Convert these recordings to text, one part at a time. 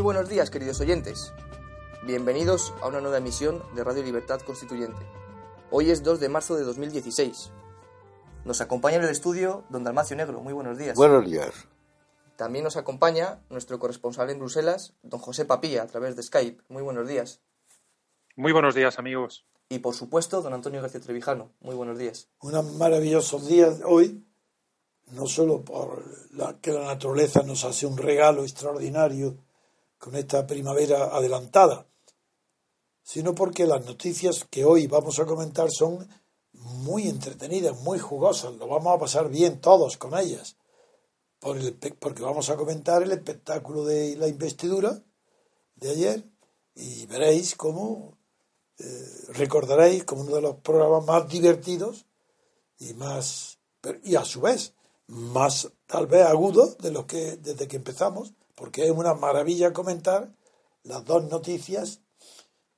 Muy buenos días, queridos oyentes. Bienvenidos a una nueva emisión de Radio Libertad Constituyente. Hoy es 2 de marzo de 2016. Nos acompaña en el estudio don Dalmacio Negro. Muy buenos días. Buenos días. También nos acompaña nuestro corresponsal en Bruselas, don José Papilla, a través de Skype. Muy buenos días. Muy buenos días, amigos. Y por supuesto, don Antonio García Trevijano. Muy buenos días. Un maravilloso día hoy, no solo por la, que la naturaleza nos hace un regalo extraordinario con esta primavera adelantada, sino porque las noticias que hoy vamos a comentar son muy entretenidas, muy jugosas, lo vamos a pasar bien todos con ellas, por el, porque vamos a comentar el espectáculo de la investidura de ayer y veréis cómo eh, recordaréis como uno de los programas más divertidos y más y a su vez más tal vez agudo de los que desde que empezamos porque es una maravilla comentar las dos noticias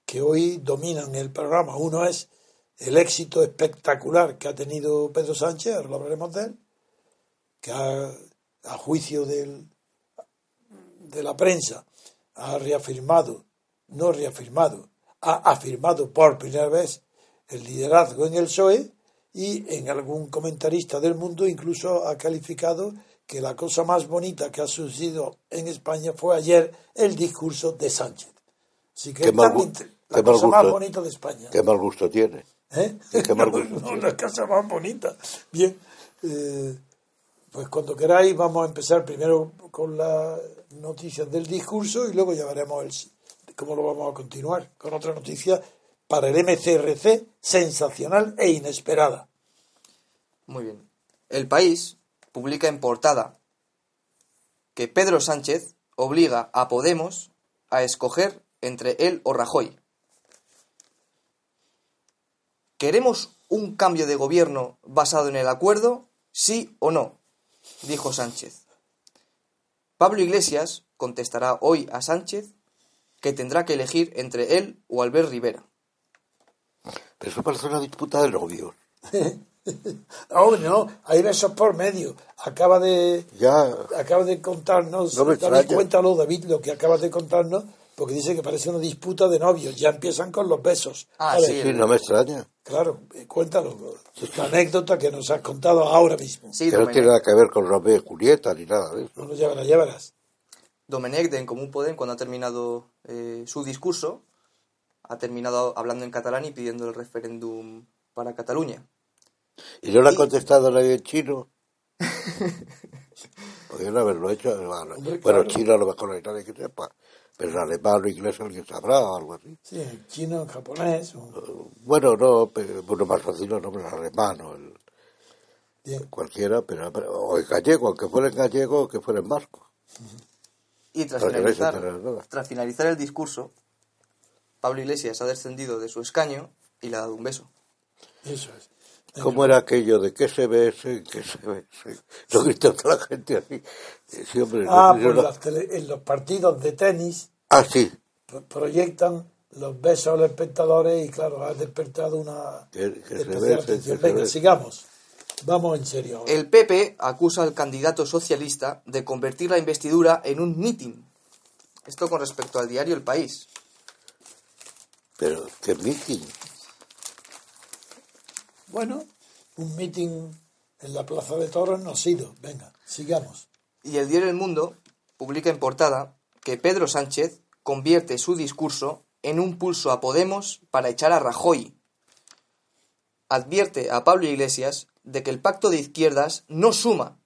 que hoy dominan el programa. Uno es el éxito espectacular que ha tenido Pedro Sánchez, ahora lo hablaremos de él, que ha, a juicio de la prensa ha reafirmado, no reafirmado, ha afirmado por primera vez el liderazgo en el PSOE y en algún comentarista del mundo incluso ha calificado que la cosa más bonita que ha sucedido en España fue ayer el discurso de Sánchez. Así que Qué mal la qué mal cosa más gusto. bonita de España. Qué mal gusto tiene. ¿Eh? Qué mal gusto No, tiene. la casa más bonita. Bien, eh, pues cuando queráis vamos a empezar primero con las noticias del discurso y luego ya veremos el, cómo lo vamos a continuar con otra noticia para el MCRC sensacional e inesperada. Muy bien. El país publica en portada que Pedro Sánchez obliga a Podemos a escoger entre él o Rajoy. ¿Queremos un cambio de gobierno basado en el acuerdo? ¿Sí o no? Dijo Sánchez. Pablo Iglesias contestará hoy a Sánchez que tendrá que elegir entre él o Albert Rivera. Pero eso parece una disputa de novios. Hombre, no, hay besos por medio. Acaba de, Ya, acaba de contarnos, No me David, extraña. cuéntalo, David, lo que acabas de contarnos, porque dice que parece una disputa de novios. Ya empiezan con los besos. Ah, sí. sí, no me extraña. Claro, eh, cuéntalo. La anécdota que nos has contado ahora mismo. Sí, que no tiene nada que ver con Romeo y Julieta ni nada de eso. No, no, ya verás, ya verás. Domenech de En Común Podem, cuando ha terminado eh, su discurso, ha terminado hablando en catalán y pidiendo el referéndum para Cataluña. Y no le ha contestado nadie en chino. Podrían haberlo hecho. Bueno, Hombre, bueno, claro. chino a lo mejor no hay nadie que sepa. Pero en alemán o inglés alguien sabrá o algo así. Sí, chino, japonés. o- Bueno, no, pero bueno, más fácil no, no, el alemán o el, Bien. cualquiera, pero, pero- o en gallego, aunque fuera en gallego o que fuera en vasco. Y tras finalizar, tras finalizar el discurso, Pablo Iglesias ha descendido de su escaño y le ha dado un beso. Eso es. ¿Cómo era aquello de qué se ve ese, qué se ve ese? Lo gritó toda la gente así. Sí, hombre, Ah, no- pues no- las tele- en los partidos de tenis Ah, sí. pro- proyectan los besos a los espectadores y claro, ha despertado una Que- que se especial ve, atención. que Venga, ve. sigamos. Vamos en serio. ahora. El PP acusa al candidato socialista de convertir la investidura en un mitin. Esto con respecto al diario El País. Pero, ¿qué meeting? Bueno, un meeting en la Plaza de Toros no ha sido. Venga, sigamos. Y el diario El Mundo publica en portada que Pedro Sánchez convierte su discurso en un pulso a Podemos para echar a Rajoy. Advierte a Pablo Iglesias de que el pacto de izquierdas no suma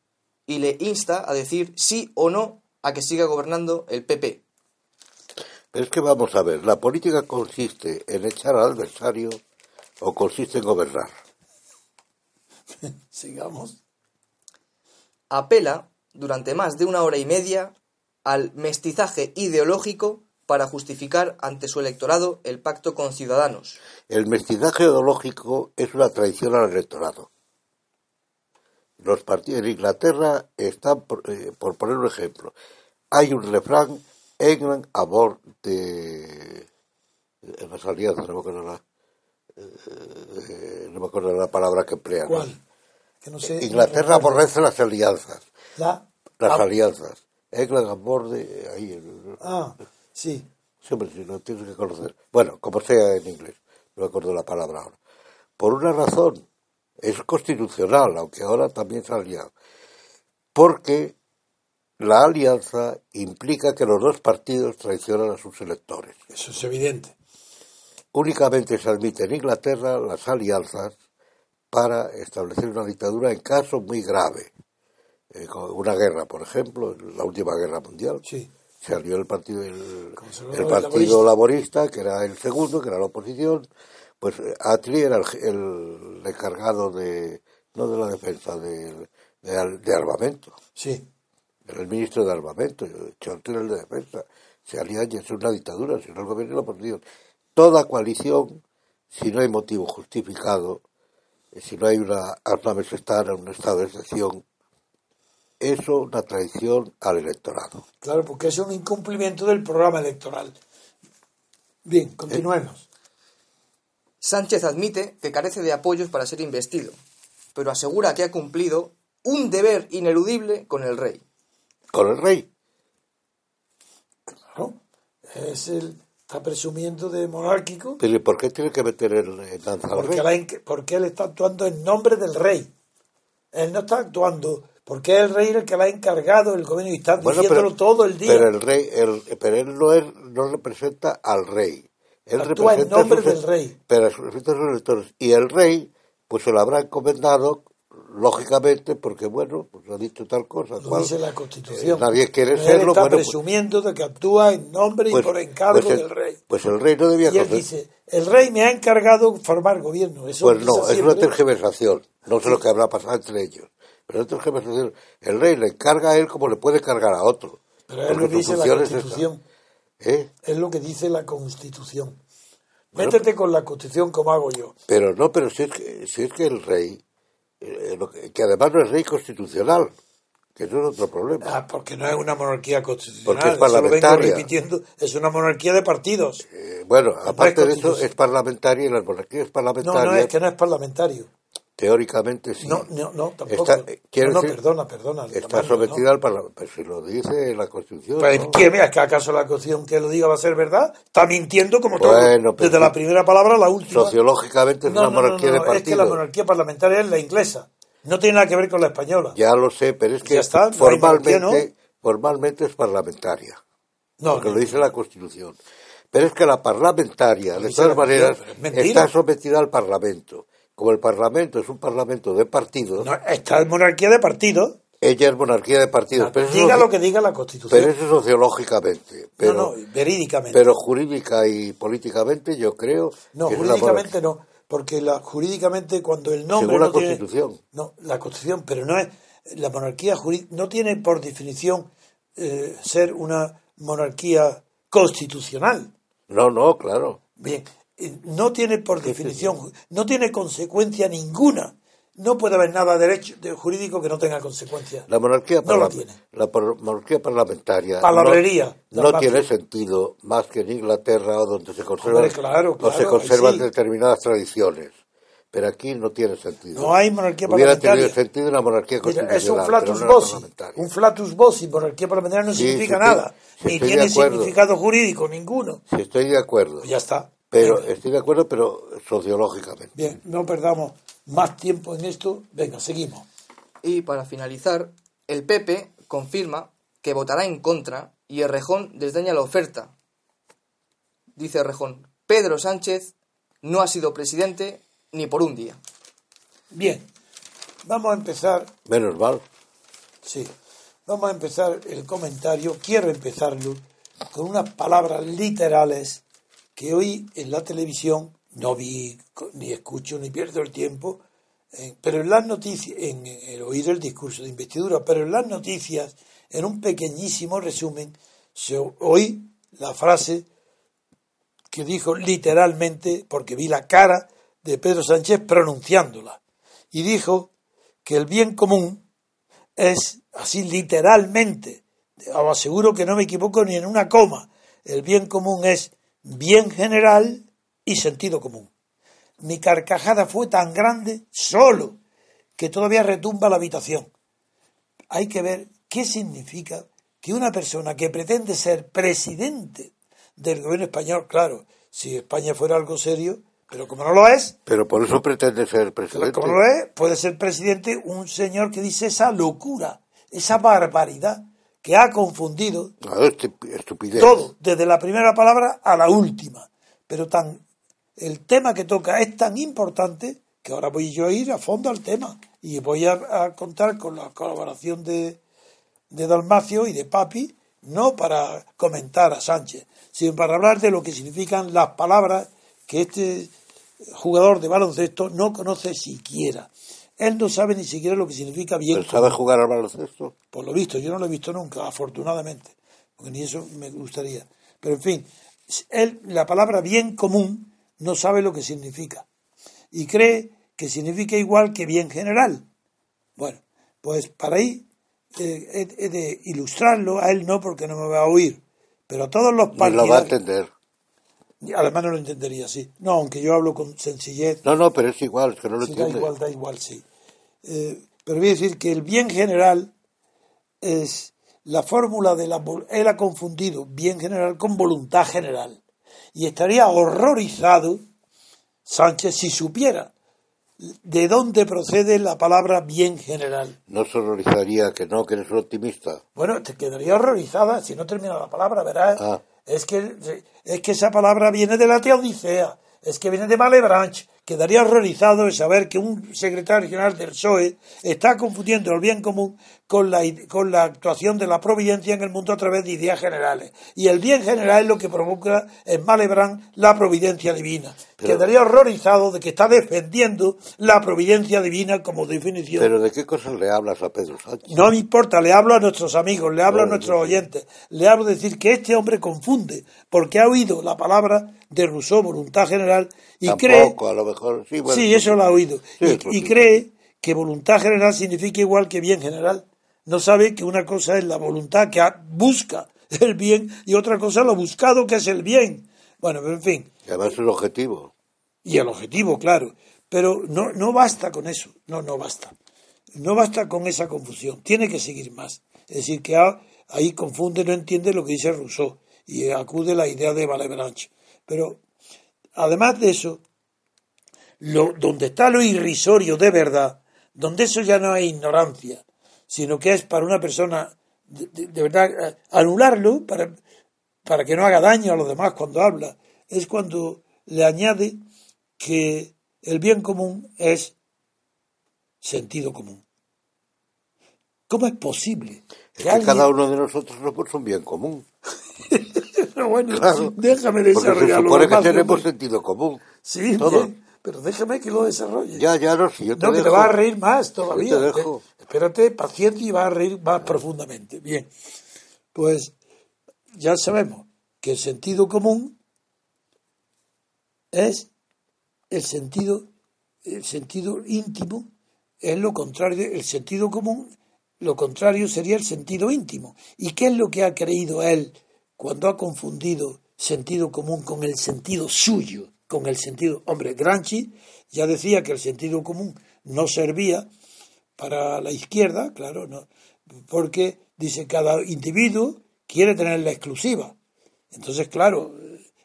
y le insta a decir sí o no a que siga gobernando el PP. Pero es que vamos a ver, ¿la política consiste en echar al adversario o consiste en gobernar? Sigamos. Apela durante más de una hora y media al mestizaje ideológico para justificar ante su electorado el pacto con Ciudadanos. El mestizaje ideológico es una traición al electorado. Los partidos en Inglaterra están, por, eh, por poner un ejemplo, hay un refrán, England a bord de en las alianzas, no me acuerdo la, eh, no me acuerdo la palabra que emplean. ¿Cuál? Que no sé. Inglaterra no aborrece las alianzas, La, las ah, alianzas. England and Borde, ahí. el- Ah, sí. Siempre si lo tienes que conocer. Bueno, como sea en inglés, no me acuerdo la palabra ahora. Por una razón, es constitucional, aunque ahora también se ha liado. Porque la alianza implica que los dos partidos traicionan a sus electores. Eso es evidente. Únicamente se admite en Inglaterra las alianzas para establecer una dictadura en casos muy graves. Eh, una guerra, por ejemplo, la última guerra mundial. Sí. Se alió el partido, el, partido laborista, que era el segundo, que era la oposición. Pues eh, Attlee era el, el encargado de, no de la defensa, de, de, de armamento. Sí. Era el ministro de armamento, Churchill el de defensa. Se alían y es una dictadura, si no el gobierno y la oposición. Toda coalición, si no hay motivo justificado, si no hay una armas estar en un estado de excepción, eso una traición al electorado. Claro, porque es un incumplimiento del programa electoral. Bien, continuemos. Sánchez admite que carece de apoyos para ser investido, pero asegura que ha cumplido un deber ineludible con el rey. Con el rey, Claro. Es el, está presumiendo de monárquico pero ¿y por qué tiene que meter el, el porque, rey? la porque él está actuando en nombre del rey. Él no está actuando porque es el rey el que le ha encargado el gobierno y está Bueno, diciéndolo pero- todo el día. Pero el rey, el, pero él no, es, no representa al rey. Él Actúa en representa a nombre sus- del rey. Pero a sus electores. Y el rey, pues se lo habrá encomendado, lógicamente, porque bueno, pues ha dicho tal cosa. Lo cual, dice la Constitución. eh, nadie quiere Él serlo. está bueno, pues- presumiendo de que actúa en nombre pues- y por encargo pues el- del rey. Pues el rey no debía Y él dice, el rey me ha encargado formar gobierno. Eso Pues no, es una tergiversación. No sé lo que habrá pasado entre ellos. Pero es tergiversación. El rey le encarga a él como le puede cargar a otro. Pero es lo que dice la es. Constitución. ¿Eh? Es lo que dice la Constitución. Bueno, Métete con la Constitución como hago yo. Pero no, pero si es que, si es que el rey, que, que además no es rey constitucional, que eso es otro problema. Ah, porque no es una monarquía constitucional. Porque es eso lo vengo parlamentaria. repitiendo. Es una monarquía de partidos. Eh, bueno, aparte de eso, es parlamentaria y las monarquías No, parlamentarias, no, es que no es parlamentario. Teóricamente sí. No, no, no, tampoco. Está, eh, no, no, decir, perdona, perdona. está sometida al Parlamento. Pero si lo dice la Constitución. Pues, ¿no? ¿qué? Mira, ¿que acaso la Constitución que lo diga va a ser verdad? Está mintiendo como todo. Bueno, pero Desde la primera palabra a la última. Sociológicamente es No, una monarquía de no, es que la monarquía parlamentaria es la inglesa. No tiene nada que ver con la española. Ya lo sé, pero es que está, formalmente, formalmente es parlamentaria. No, porque lo dice la Constitución. Pero es que la parlamentaria, de todas maneras, mentira. está sometida al Parlamento. Como el Parlamento es un Parlamento de partidos, No, esta es monarquía de partidos. ella es monarquía de partidos. pero, eso Diga lo que diga la Constitución. pero eso sociológicamente. Pero, no, no, verídicamente. pero jurídica y políticamente yo creo No, que jurídicamente no, porque la, jurídicamente cuando el nombre Según la no tiene- Constitución. no, la Constitución, pero no es la monarquía jurí- no tiene por definición eh, ser una monarquía constitucional. No, no, claro. Bien, no tiene por definición, no tiene consecuencia ninguna. No puede haber nada derecho de jurídico que no tenga consecuencia. La monarquía, No tiene. la monarquía parlamentaria Palabrería, no, tiene sentido más que en Inglaterra o donde se conservan, Hombre, claro, o se conservan sí. determinadas tradiciones. Pero aquí no tiene sentido. No hay monarquía Hubiera parlamentaria. tenido sentido una monarquía constitucional. es un flatus no voci. Un flatus voci, monarquía parlamentaria no Sí, significa estoy- nada, ni tiene significado jurídico ninguno. Sí, estoy de acuerdo. Pues ya está. Pero estoy de acuerdo, pero sociológicamente. Bien, no perdamos más tiempo en esto. Venga, seguimos. Y para finalizar, el PP confirma que votará en contra y Errejón desdeña la oferta. Dice Errejón, Pedro Sánchez no ha sido presidente ni por un día. Bien, vamos a empezar Menos mal. Sí, vamos a empezar el comentario. Quiero empezarlo con unas palabras literales que hoy en la televisión no vi, ni escucho, ni pierdo el tiempo, eh, pero en las noticias, en el oír el discurso de investidura, pero en las noticias, en un pequeñísimo resumen, se oí la frase que dijo literalmente, porque vi la cara de Pedro Sánchez pronunciándola, y dijo que el bien común es así literalmente, os aseguro que no me equivoco ni en una coma, el bien común es bien general y sentido común. Mi carcajada fue tan grande solo que todavía retumba la habitación. Hay que ver qué significa que una persona que pretende ser presidente del gobierno español, claro, si España fuera algo serio, pero como no lo es, Pero por eso pretende ser presidente. como no lo es, puede ser presidente un señor que dice esa locura, esa barbaridad que ha confundido estupidez. todo, desde la primera palabra a la última. Pero tan el tema que toca es tan importante que ahora voy yo a ir a fondo al tema y voy a, a contar con la colaboración de, de Dalmacio y de Papi, no para comentar a Sánchez, sino para hablar de lo que significan las palabras que este jugador de baloncesto no conoce siquiera. Él no sabe ni siquiera lo que significa bien. ¿Pero sabe jugar al baloncesto? Por lo visto, yo no lo he visto nunca, afortunadamente, porque ni eso me gustaría. Pero en fin, él, la palabra bien común no sabe lo que significa y cree que significa igual que bien general. Bueno, pues para ahí eh, he, he de ilustrarlo, a él no porque no me va a oír, pero a todos los Ni lo va a partidarios, entender. Además no lo entendería así. No, aunque yo hablo con sencillez, No, no, pero es igual, es que no lo Sí, da igual, da igual, sí. Eh, pero voy a decir que el bien general es la fórmula de la... Él ha confundido bien general con voluntad general. Y estaría horrorizado Sánchez si supiera de dónde procede la palabra bien general. No se horrorizaría que no, que eres un optimista. Bueno, te quedaría horrorizada si no termina la palabra, verás. Ah. Es que es que esa palabra viene de la teodicea, es que viene de Malebranche. Quedaría horrorizado de saber que un secretario general del PSOE está confundiendo el bien común con la, con la actuación de la providencia en el mundo a través de ideas generales. Y el bien general es lo que provoca en Malebranche la providencia divina. Pero- Quedaría horrorizado de que está defendiendo la providencia divina como definición. Pero ¿de qué cosas le hablas a Pedro Sánchez? No me importa, le hablo a nuestros amigos, le hablo a nuestros oyentes, le hablo de decir que este hombre confunde, porque ha oído la palabra de Rousseau, voluntad general, y cree, Tampoco, a lo mejor. Sí, bueno, sí, eso lo ha oído, Sí, y, pues y cree que voluntad general significa igual que bien general. No sabe que una cosa es la voluntad que busca el bien y otra cosa lo buscado que es el bien. Bueno, pero en fin, Y además un objetivo. y el objetivo, claro. Pero no, no basta con eso, no, no basta. No basta con esa confusión, tiene que seguir más. Es decir, que ahí confunde, no entiende lo que dice Rousseau y acude la idea de Malebranche. Pero además de eso, lo, donde está lo irrisorio de verdad, donde eso ya no es ignorancia, sino que es para una persona de, de- de verdad anularlo para, para que no haga daño a los demás cuando habla, es cuando le añade que el bien común es sentido común. ¿Cómo es posible Es que alguien... cada uno de nosotros somos un bien común. Pero bueno, Claro. déjame Porque se desarrollarlo supone que más, tenemos sentido común. Sí, todo. bien, pero déjame que lo desarrolle. Ya, ya, no, si yo te no, que te vas a reír más todavía. Yo te dejo. Eh, Espérate, paciente y vas a reír más profundamente. Bien, pues ya sabemos que el sentido común es el sentido, el sentido íntimo, es lo contrario, el sentido común, lo contrario sería el sentido íntimo. ¿Y qué es lo que ha creído él cuando ha confundido sentido común con el sentido suyo, con el sentido... Hombre, Gramsci ya decía que el sentido común no servía para la izquierda, claro, no, porque dice cada individuo quiere tener la exclusiva. Entonces, claro,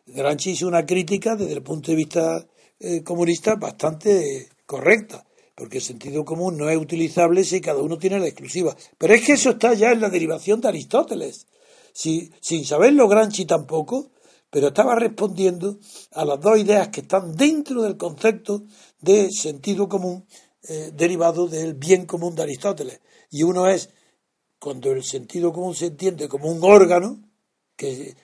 Gramsci hizo una crítica desde el punto de vista eh, comunista bastante correcta, porque el sentido común no es utilizable si cada uno tiene la exclusiva. Pero es que eso está ya en la derivación de Aristóteles. Si, sin saberlo Gramsci tampoco, pero estaba respondiendo a las dos ideas que están dentro del concepto de sentido común eh, derivado del bien común de Aristóteles. Y uno es cuando el sentido común se entiende como un órgano que,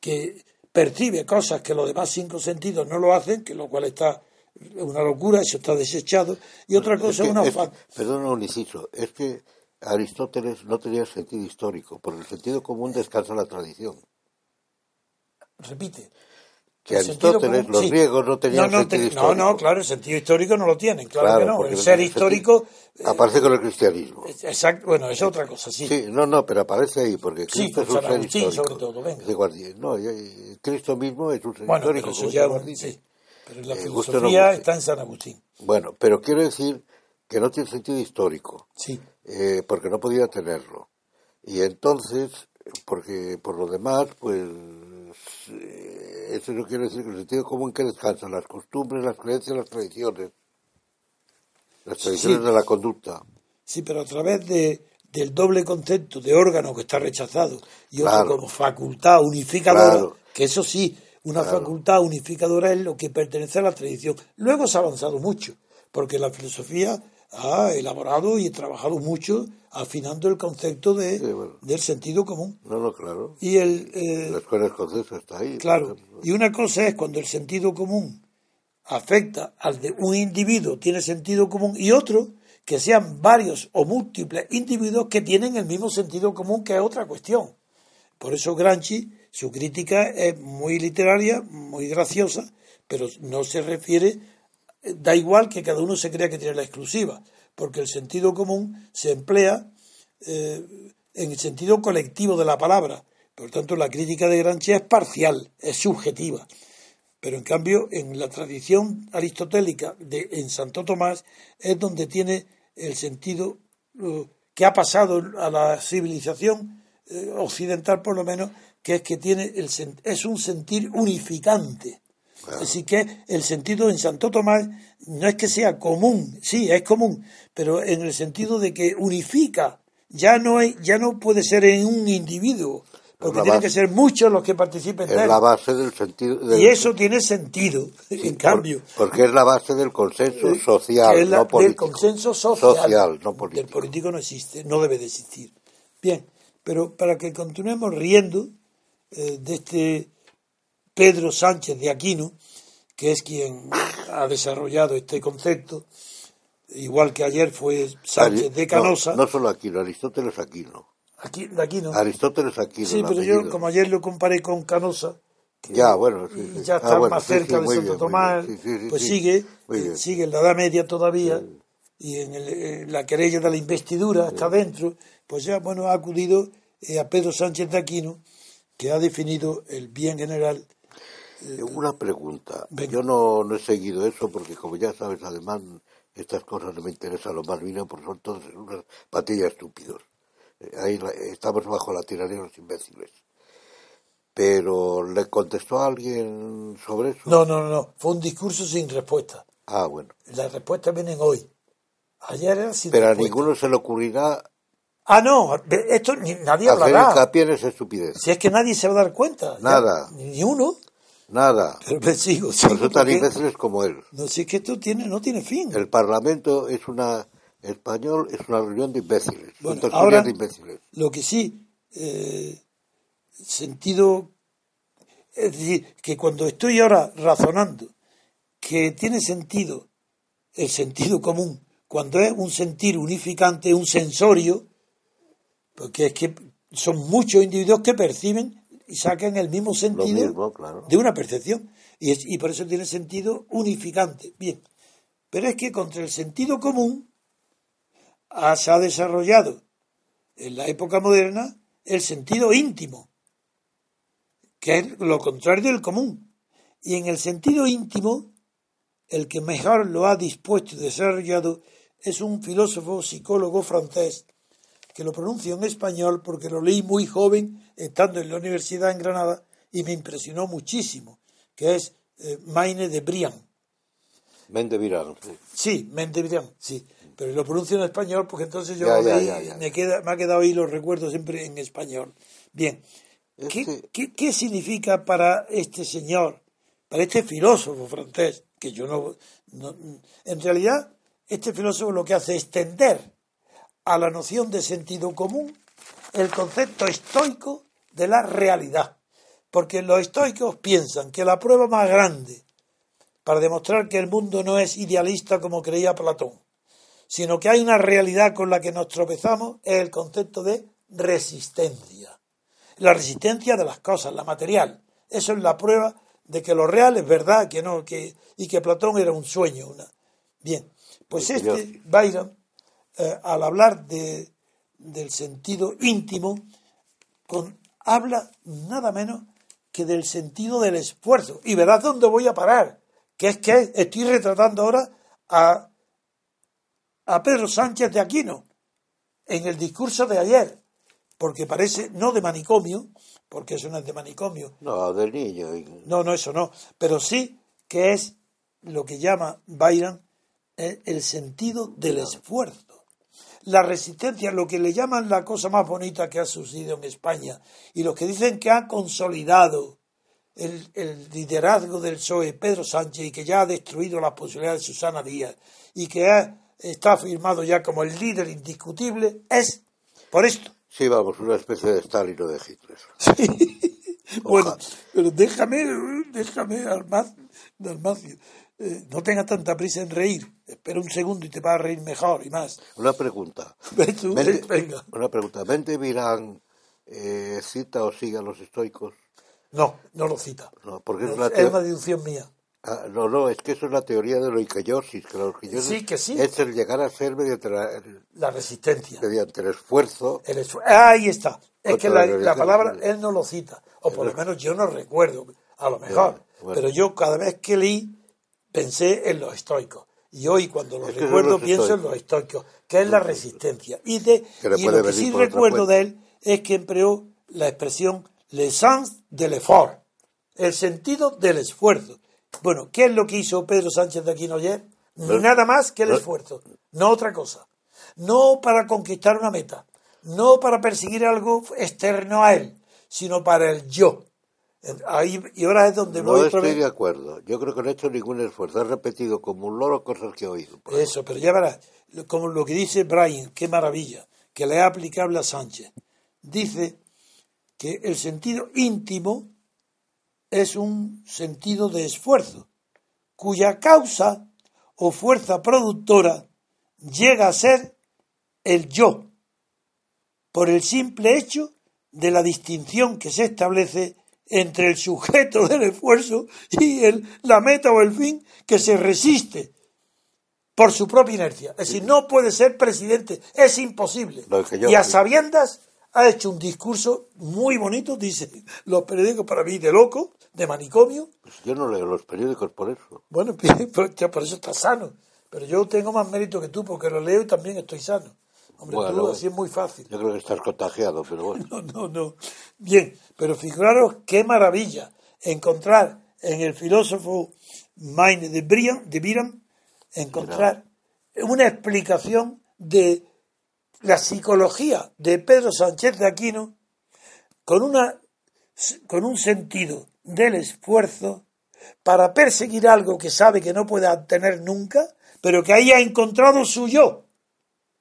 que percibe cosas que los demás cinco sentidos no lo hacen, que lo cual está una locura, eso está desechado, y otra cosa Es que- una es perdona un inciso, es que Aristóteles no tenía sentido histórico, porque el sentido común descansa en la tradición. Repite. Que sentido Aristóteles, los sí. griegos no tenían no, no, sentido te- histórico. no, no, claro, el sentido histórico no lo tienen, claro, que no. El ser histórico. Aparece con el cristianismo. exacto, bueno, es otra cosa, sí. Sí, no, no, pero aparece ahí, porque Sí, Cristo con es un ser histórico. sobre todo, venga. No, y Cristo mismo es un ser bueno, histórico. pero eso ya, Agustín. sí. Pero la Eh, filosofía está en San Agustín, Bueno, pero quiero decir que no tiene sentido histórico, sí. eh, porque no podía tenerlo. Y entonces porque por lo demás, pues eh, eso no quiere decir que el sentido común que descansa, las costumbres, las creencias, las tradiciones, las tradiciones Sí. de la conducta. Sí, pero a través de, del doble concepto de órgano que está rechazado y otro Claro. como facultad unificadora, Claro. que eso sí, una Claro. facultad unificadora es lo que pertenece a la tradición. Luego se ha avanzado mucho, porque la filosofía ha elaborado y trabajado mucho afinando el concepto de, Sí, bueno. del sentido común. No, no, claro. Y el, eh, La escuela escocesa está ahí. Claro, y una cosa es cuando el sentido común afecta al de un individuo, tiene sentido común, y otro que sean varios o múltiples individuos que tienen el mismo sentido común, que es otra cuestión. Por eso Gramsci, su crítica es muy literaria, muy graciosa, pero no se refiere, da igual que cada uno se crea que tiene la exclusiva, porque el sentido común se emplea eh, en el sentido colectivo de la palabra. Por tanto, la crítica de Gramsci es parcial, es subjetiva. Pero en cambio, en la tradición aristotélica de, en Santo Tomás es donde tiene el sentido eh, que ha pasado a la civilización eh, occidental, por lo menos, que es que tiene el es un sentir unificante. Así que el sentido en Santo Tomás no es que sea común, sí, es común, pero en el sentido de que unifica, ya no hay, ya no puede ser en un individuo, porque tienen base- que ser muchos los que participen de Es él. la base del sentido. del- Y eso tiene sentido, en por- cambio. porque es la base del consenso eh, social, es la- no del político. consenso social. Social, no Del político. político no existe, no debe de existir. Bien, pero para que continuemos riendo eh, de este Pedro Sánchez de Aquino, que es quien ha desarrollado este concepto, igual que ayer fue Sánchez de Canosa, No, no solo Aquino, Aristóteles Aquino. aquí, de Aquino. Aristóteles Aquino. sí, pero yo, como ayer lo comparé con Canosa, que Ya, bueno, sí, y ya Ah, está bueno, más sí, cerca sí, de Santo Tomás, bien. Pues sigue, eh, sigue en la Edad Media todavía, y en el- eh, la querella de la investidura está dentro, pues ya, bueno, ha acudido eh, a Pedro Sánchez de Aquino, que ha definido el bien general. Eh, Una pregunta. Venga. Yo no, no he seguido eso porque, como ya sabes, además, estas cosas no me interesan lo más mínimo porque son todos unas patillas estúpidos. Eh, Ahí la- estamos bajo la tiranía de los imbéciles. Pero, ¿le contestó a alguien sobre eso? No, no, no, fue un discurso sin respuesta. Ah, bueno. Las respuestas vienen hoy. Ayer era sin Pero a ninguno se le ocurrirá Ah, no, esto ni- nadie hacer hablará. hincapié en esa estupidez. Si es que nadie se va a dar cuenta. Ya, Nada. ni uno. Nada. Pero me sigo, sigo, imbéciles como él. No, si es que esto tiene, no tiene fin. El Parlamento es una... Español es una reunión de imbéciles. Bueno, ahora- tertulias de imbéciles. Lo que sí, eh, sentido, es decir, que cuando estoy ahora razonando que tiene sentido el sentido común, cuando es un sentir unificante, un sensorio, porque es que son muchos individuos que perciben y sacan el mismo sentido mismo, claro. de una percepción. Y, es- y por eso tiene sentido unificante. Bien, pero es que contra el sentido común ah, se ha desarrollado en la época moderna el sentido íntimo, que es lo contrario del común. Y en el sentido íntimo, el que mejor lo ha dispuesto y desarrollado es un filósofo psicólogo francés que lo pronuncio en español porque lo leí muy joven estando en la universidad en Granada y me impresionó muchísimo, que es eh, Maine de Briand. Mende Virán, sí. Briand, sí. Pero lo pronuncio en español porque entonces yo Ya, leí. Me, queda, me ha quedado ahí, los recuerdo siempre en español. Bien. ¿Qué, Este- qué, qué significa para este señor, para este filósofo francés, que yo no, no- En realidad, este filósofo lo que hace es tender a la noción de sentido común el concepto estoico de la realidad. Porque los estoicos piensan que la prueba más grande para demostrar que el mundo no es idealista como creía Platón, sino que hay una realidad con la que nos tropezamos, es el concepto de resistencia. La resistencia de las cosas, la material. Eso es la prueba de que lo real es verdad que no, que, y que Platón era un sueño. Una... Bien, pues este. Byron, eh, al hablar de, del sentido íntimo, con, habla nada menos que del sentido del esfuerzo. Y verás dónde voy a parar, que es que estoy retratando ahora a, a Pedro Sánchez de Aquino en el discurso de ayer, porque parece, no de manicomio, porque eso no es de manicomio, No, del niño. no, no, eso no, pero sí que es lo que llama Byron eh, el sentido del esfuerzo. La resistencia, lo que le llaman la cosa más bonita que ha sucedido en España, y los que dicen que ha consolidado el, el liderazgo del PSOE Pedro Sánchez y que ya ha destruido las posibilidades de Susana Díaz y que ha- está afirmado ya como el líder indiscutible, es por esto. Sí, vamos, una especie de Stalin o de Hitler. Bueno, Ojalá. pero déjame, déjame, eh, no tengas tanta prisa en reír. Espera un segundo y te vas a reír mejor y más. Una pregunta. Tú, Mente- venga. Una pregunta. ¿Mente Virán eh, cita o sigue a los estoicos? No, no lo cita. No, porque es una es una deducción mía. Ah, no, no, es que eso es la teoría de la icaiosis, que la icaiosis Sí, que sí. es el llegar a ser mediante, la- el, La resistencia. mediante el esfuerzo. El Ahí está. Es que la la, religión. la palabra él no lo cita. O por lo menos yo no recuerdo, a lo mejor. Bueno, bueno. Pero yo cada vez que leí pensé en los estoicos. Y hoy cuando lo Es que son recuerdo los pienso en los estoicos, que es la resistencia. Y, de, y lo que sí recuerdo de él es que empleó la expresión le sens de l'effort, el sentido del esfuerzo. Bueno, ¿qué es lo que hizo Pedro Sánchez de Aquino ayer? No. Nada más que el No. esfuerzo, no otra cosa. No para conquistar una meta, no para perseguir algo externo a él, sino para el yo. Ahí, y ahora es donde No voy otra estoy de acuerdo. Yo creo que no he hecho ningún esfuerzo. He repetido como un loro cosas que he oído. Eso, pero ya verás, como lo que dice Brian, qué maravilla, que le es aplicable a Sánchez. Dice que el sentido íntimo es un sentido de esfuerzo, cuya causa o fuerza productora llega a ser el yo, por el simple hecho de la distinción que se establece entre el sujeto del esfuerzo y el, la meta o el fin que se resiste por su propia inercia. Es decir, no puede ser presidente, es imposible. Yo- y a sabiendas ha hecho un discurso muy bonito, dice los periódicos para mí de loco, de manicomio. Pues yo no leo los periódicos por eso. Bueno, por eso estás sano. Pero yo tengo más mérito que tú porque lo leo y también estoy sano. Hombre, Bueno, tú así es muy fácil. Yo creo que estás contagiado, pero bueno. No, no, no. Bien, pero figuraros qué maravilla encontrar en el filósofo Maine de Brian, de Biram, encontrar una explicación de la psicología de Pedro Sánchez de Aquino con una con un sentido del esfuerzo para perseguir algo que sabe que no puede obtener nunca, pero que ahí ha encontrado su yo.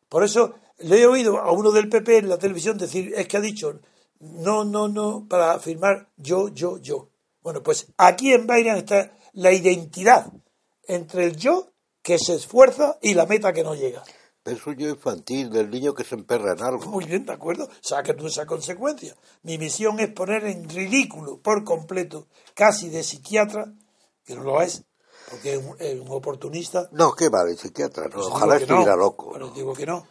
Por eso le he oído a uno del PP en la televisión decir, es que ha dicho, no, no, no, para afirmar yo, yo, yo. Bueno, pues aquí en Bayern está la identidad entre el yo que se esfuerza y la meta que no llega. Es un yo infantil del niño que se emperra en algo. Muy bien, de acuerdo. Saca tú esa consecuencia. Mi misión es poner en ridículo por completo, casi de psiquiatra, que no lo es, porque es un, es un oportunista, No, qué va, de psiquiatra. No, Pues ojalá no. estuviera loco. Bueno, ¿no? digo que no.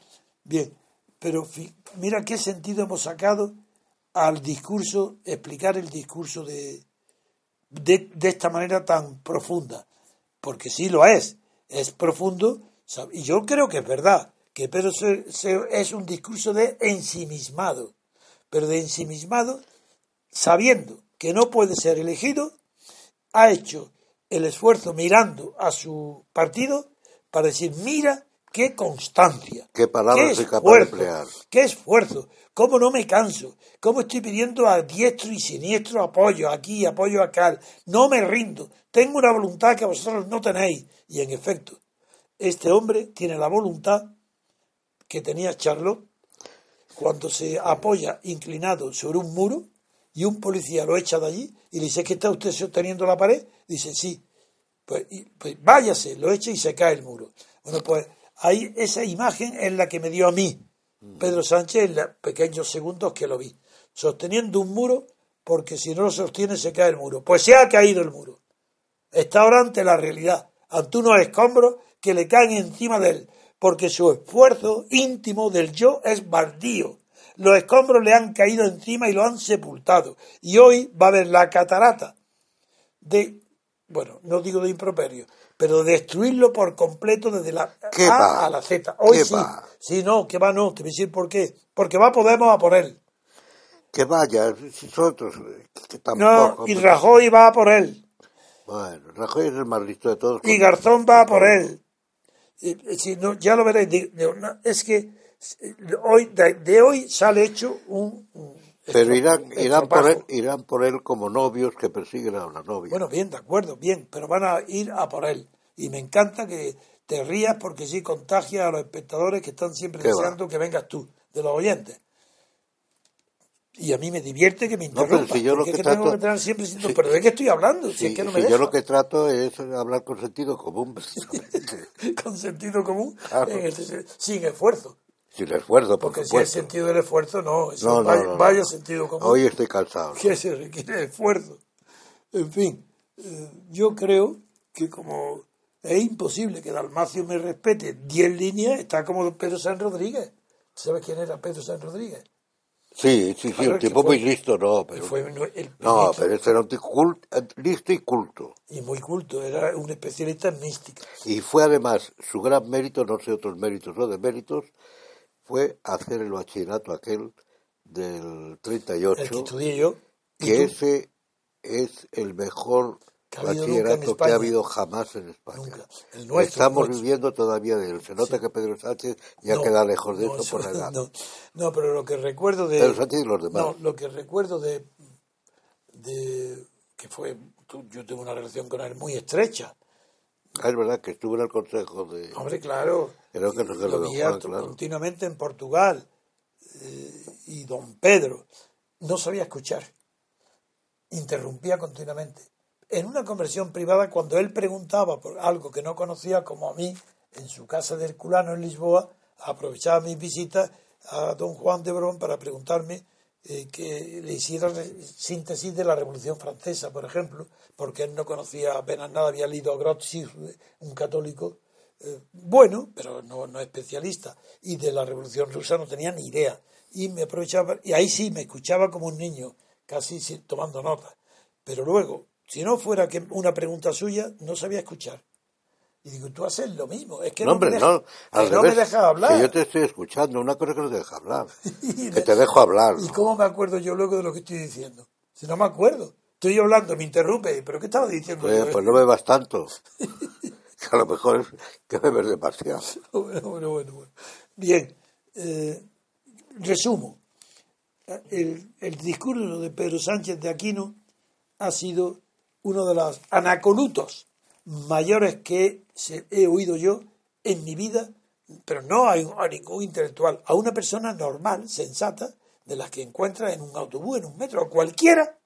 Bien, pero mira qué sentido hemos sacado al discurso, explicar el discurso de, de, de esta manera tan profunda. Porque sí lo es, es profundo, y yo creo que es verdad, que Pedro se- se- es un discurso de ensimismado, pero de ensimismado sabiendo que no puede ser elegido, ha hecho el esfuerzo mirando a su partido para decir, mira qué constancia, Qué palabras qué soy capaz de emplear. qué esfuerzo, cómo no me canso, cómo estoy pidiendo a diestro y siniestro apoyo aquí, apoyo acá, no me rindo, tengo una voluntad que vosotros no tenéis. Y en efecto, este hombre tiene la voluntad que tenía Charlot cuando se apoya inclinado sobre un muro y un policía lo echa de allí y le dice, ¿qué está usted sosteniendo la pared? Dice, sí. Pues, y- pues váyase, lo echa y se cae el muro. Bueno, pues ahí esa imagen es la que me dio a mí, Pedro Sánchez, en los pequeños segundos que lo vi, sosteniendo un muro porque si no lo sostiene se cae el muro. Pues se ha caído el muro. Está ahora ante la realidad, ante unos escombros que le caen encima de él, porque su esfuerzo íntimo del yo es baldío. Los escombros le han caído encima y lo han sepultado. Y hoy va a haber la catarata de, bueno, no digo de improperio, pero de destruirlo por completo desde la ¿Qué A va? a la Z. Hoy ¿Qué sí. va? Sí, no, que va no, te voy a decir por qué. Porque va Podemos a por él. Que vaya, nosotros, que No, tampoco. y Rajoy va a por él. Bueno, Rajoy es el más listo de todos. Y Garzón va a por él. Y- si no, ya lo veréis. No, es que eh, hoy de, de hoy sale hecho un. un Pero irán, irán, por él, irán por él como novios que persiguen a una novia. Bueno, bien, de acuerdo, bien, pero van a ir a por él. Y me encanta que te rías porque sí contagia a los espectadores que están siempre ¿Qué va? deseando que vengas tú, de los oyentes. Y a mí me divierte que me No, pero si yo lo que es que tengo trato- que siempre pero ¿de qué estoy hablando? Si es que no me yo deja. lo que trato es hablar con sentido común, precisamente. con sentido común, Claro. en el- sin esfuerzo. Sin esfuerzo, por Porque si el supuesto. sentido del esfuerzo, no, eso No, no, vaya, no, vaya sentido común. Hoy estoy cansado. que se requiere esfuerzo. En fin, eh, yo creo que como es imposible que Dalmacio me respete 10 líneas, está como Pedro San Rodríguez. ¿Sabes quién era Pedro San Rodríguez? Sí, sí, sí, un tipo fue- muy listo, no, pero... fue el No, pero ese era un tipo listo y culto. y muy culto, era un especialista en mística. Y fue además su gran mérito, no sé otros méritos o de méritos, fue hacer el bachillerato aquel del El que 38, estudié yo. que ese es el mejor ha bachillerato que ha habido jamás en España. Nunca. El nuestro, Estamos el nuestro. viviendo todavía de él. Se nota que Pedro Sánchez ya No, queda lejos de no, eso por la edad. No, no, pero lo que recuerdo de. Pedro Sánchez y los demás. No, lo que recuerdo de. de que fue. Yo tuve una relación con él muy estrecha. Ah, es verdad que estuvo en el consejo de... Hombre, claro. Creo que lo lo Juan, claro. continuamente en Portugal. eh, y don Pedro no sabía escuchar. Interrumpía continuamente. En una conversión privada, cuando él preguntaba por algo que no conocía, como a mí, en su casa de Herculano en Lisboa, aprovechaba mis visitas a don Juan de Brón para preguntarme eh, que le hiciera re- síntesis de la Revolución Francesa, por ejemplo, porque él no conocía apenas nada, había leído a Grotius, un católico eh, bueno, pero no, no especialista, y de la Revolución Rusa no tenía ni idea. Y me aprovechaba, y ahí sí me escuchaba como un niño, casi tomando nota. Pero luego, si no fuera que una pregunta suya, no sabía escuchar. Y digo, tú haces lo mismo. Es que No, no, me hombre, deja- no. Al que no me revés, dejas hablar. Que yo te estoy escuchando. Una cosa que no te deja hablar. Que de- te dejo hablar. ¿Y ¿no? cómo me acuerdo yo luego de lo que estoy diciendo? Si no me acuerdo. Estoy hablando, me interrumpe. ¿Pero qué estaba diciendo? Pues no bebas tanto. que a lo mejor es que bebes demasiado. Bueno, bueno, bueno, bueno. Bien, eh, resumo. El, el discurso de Pedro Sánchez de Aquino ha sido uno de los anacolutos mayores que he oído yo en mi vida, pero no a, a ningún intelectual, a una persona normal, sensata, de las que encuentra en un autobús, en un metro, cualquiera,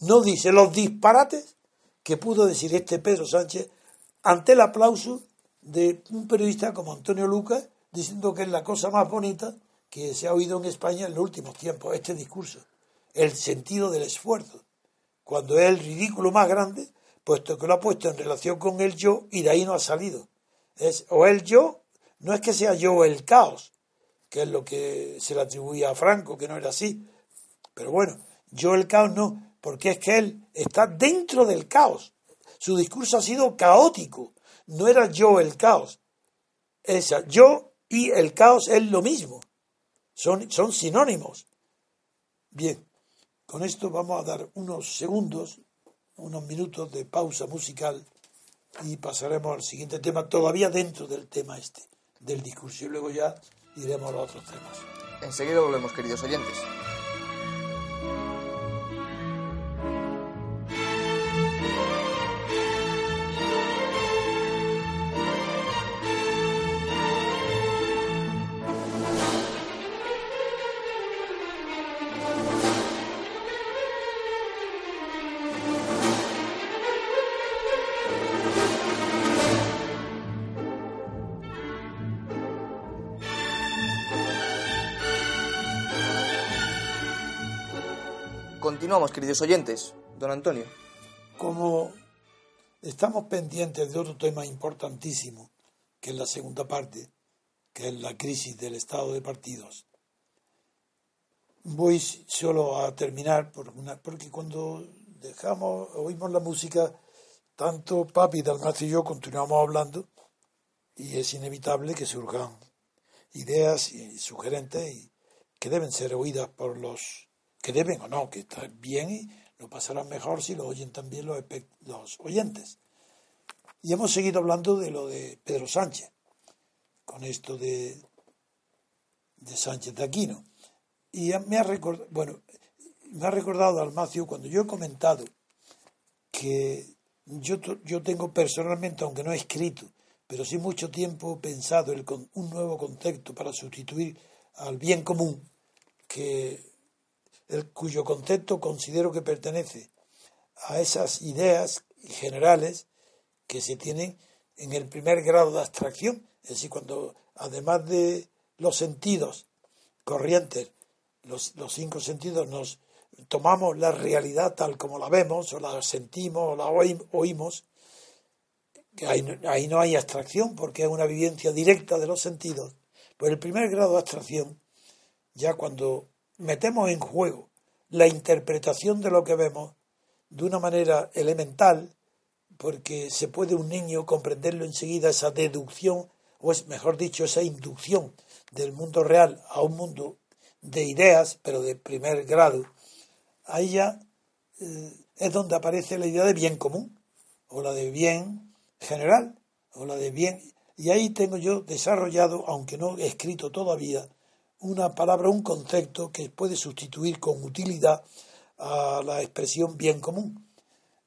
no dice los disparates que pudo decir este Pedro Sánchez ante el aplauso de un periodista como Antonio Lucas, diciendo que es la cosa más bonita que se ha oído en España en los últimos tiempos, este discurso, el sentido del esfuerzo, cuando es el ridículo más grande, puesto que lo ha puesto en relación con el yo y de ahí no ha salido. Es, o el yo, no es que sea yo el caos, que es lo que se le atribuía a Franco, que no era así, pero bueno, yo el caos no, porque es que él está dentro del caos. Su discurso ha sido caótico, no era yo el caos. Esa, yo y el caos es lo mismo, son, son sinónimos. Bien, con esto vamos a dar unos segundos, unos minutos de pausa musical y pasaremos al siguiente tema, todavía dentro del tema este, del discurso, y luego ya iremos a los otros temas. Enseguida volvemos, queridos oyentes. Continuamos, queridos oyentes. Don Antonio. como estamos pendientes de otro tema importantísimo, que es la segunda parte, que es la crisis del estado de partidos, voy solo a terminar por una, porque cuando dejamos, oímos la música, tanto Papi, Dalmacio y yo continuamos hablando y es inevitable que surjan ideas y sugerentes y que deben ser oídas por los que deben o no, que está bien y lo pasarán mejor si lo oyen también los, los oyentes. Y hemos seguido hablando de lo de Pedro Sánchez, con esto de, de Sánchez de Aquino. Y me ha recordado, bueno, me ha recordado Almacio cuando yo he comentado que yo, yo tengo personalmente, aunque no he escrito, pero sí mucho tiempo pensado en un nuevo concepto para sustituir al bien común, que el, cuyo concepto considero que pertenece a esas ideas generales que se tienen en el primer grado de abstracción, es decir, cuando además de los sentidos corrientes, los, los cinco sentidos nos tomamos la realidad tal como la vemos, o la sentimos, o la oímos, que ahí, no hay abstracción porque es una vivencia directa de los sentidos. Pues el primer grado de abstracción, ya cuando metemos en juego la interpretación de lo que vemos de una manera elemental, porque se puede un niño comprenderlo enseguida, esa deducción, o es mejor dicho, esa inducción del mundo real a un mundo de ideas, pero de primer grado, ahí ya eh, es donde aparece la idea de bien común, o la de bien general, o la de bien. Y ahí tengo yo desarrollado, aunque no he escrito todavía, una palabra, un concepto que puede sustituir con utilidad a la expresión bien común.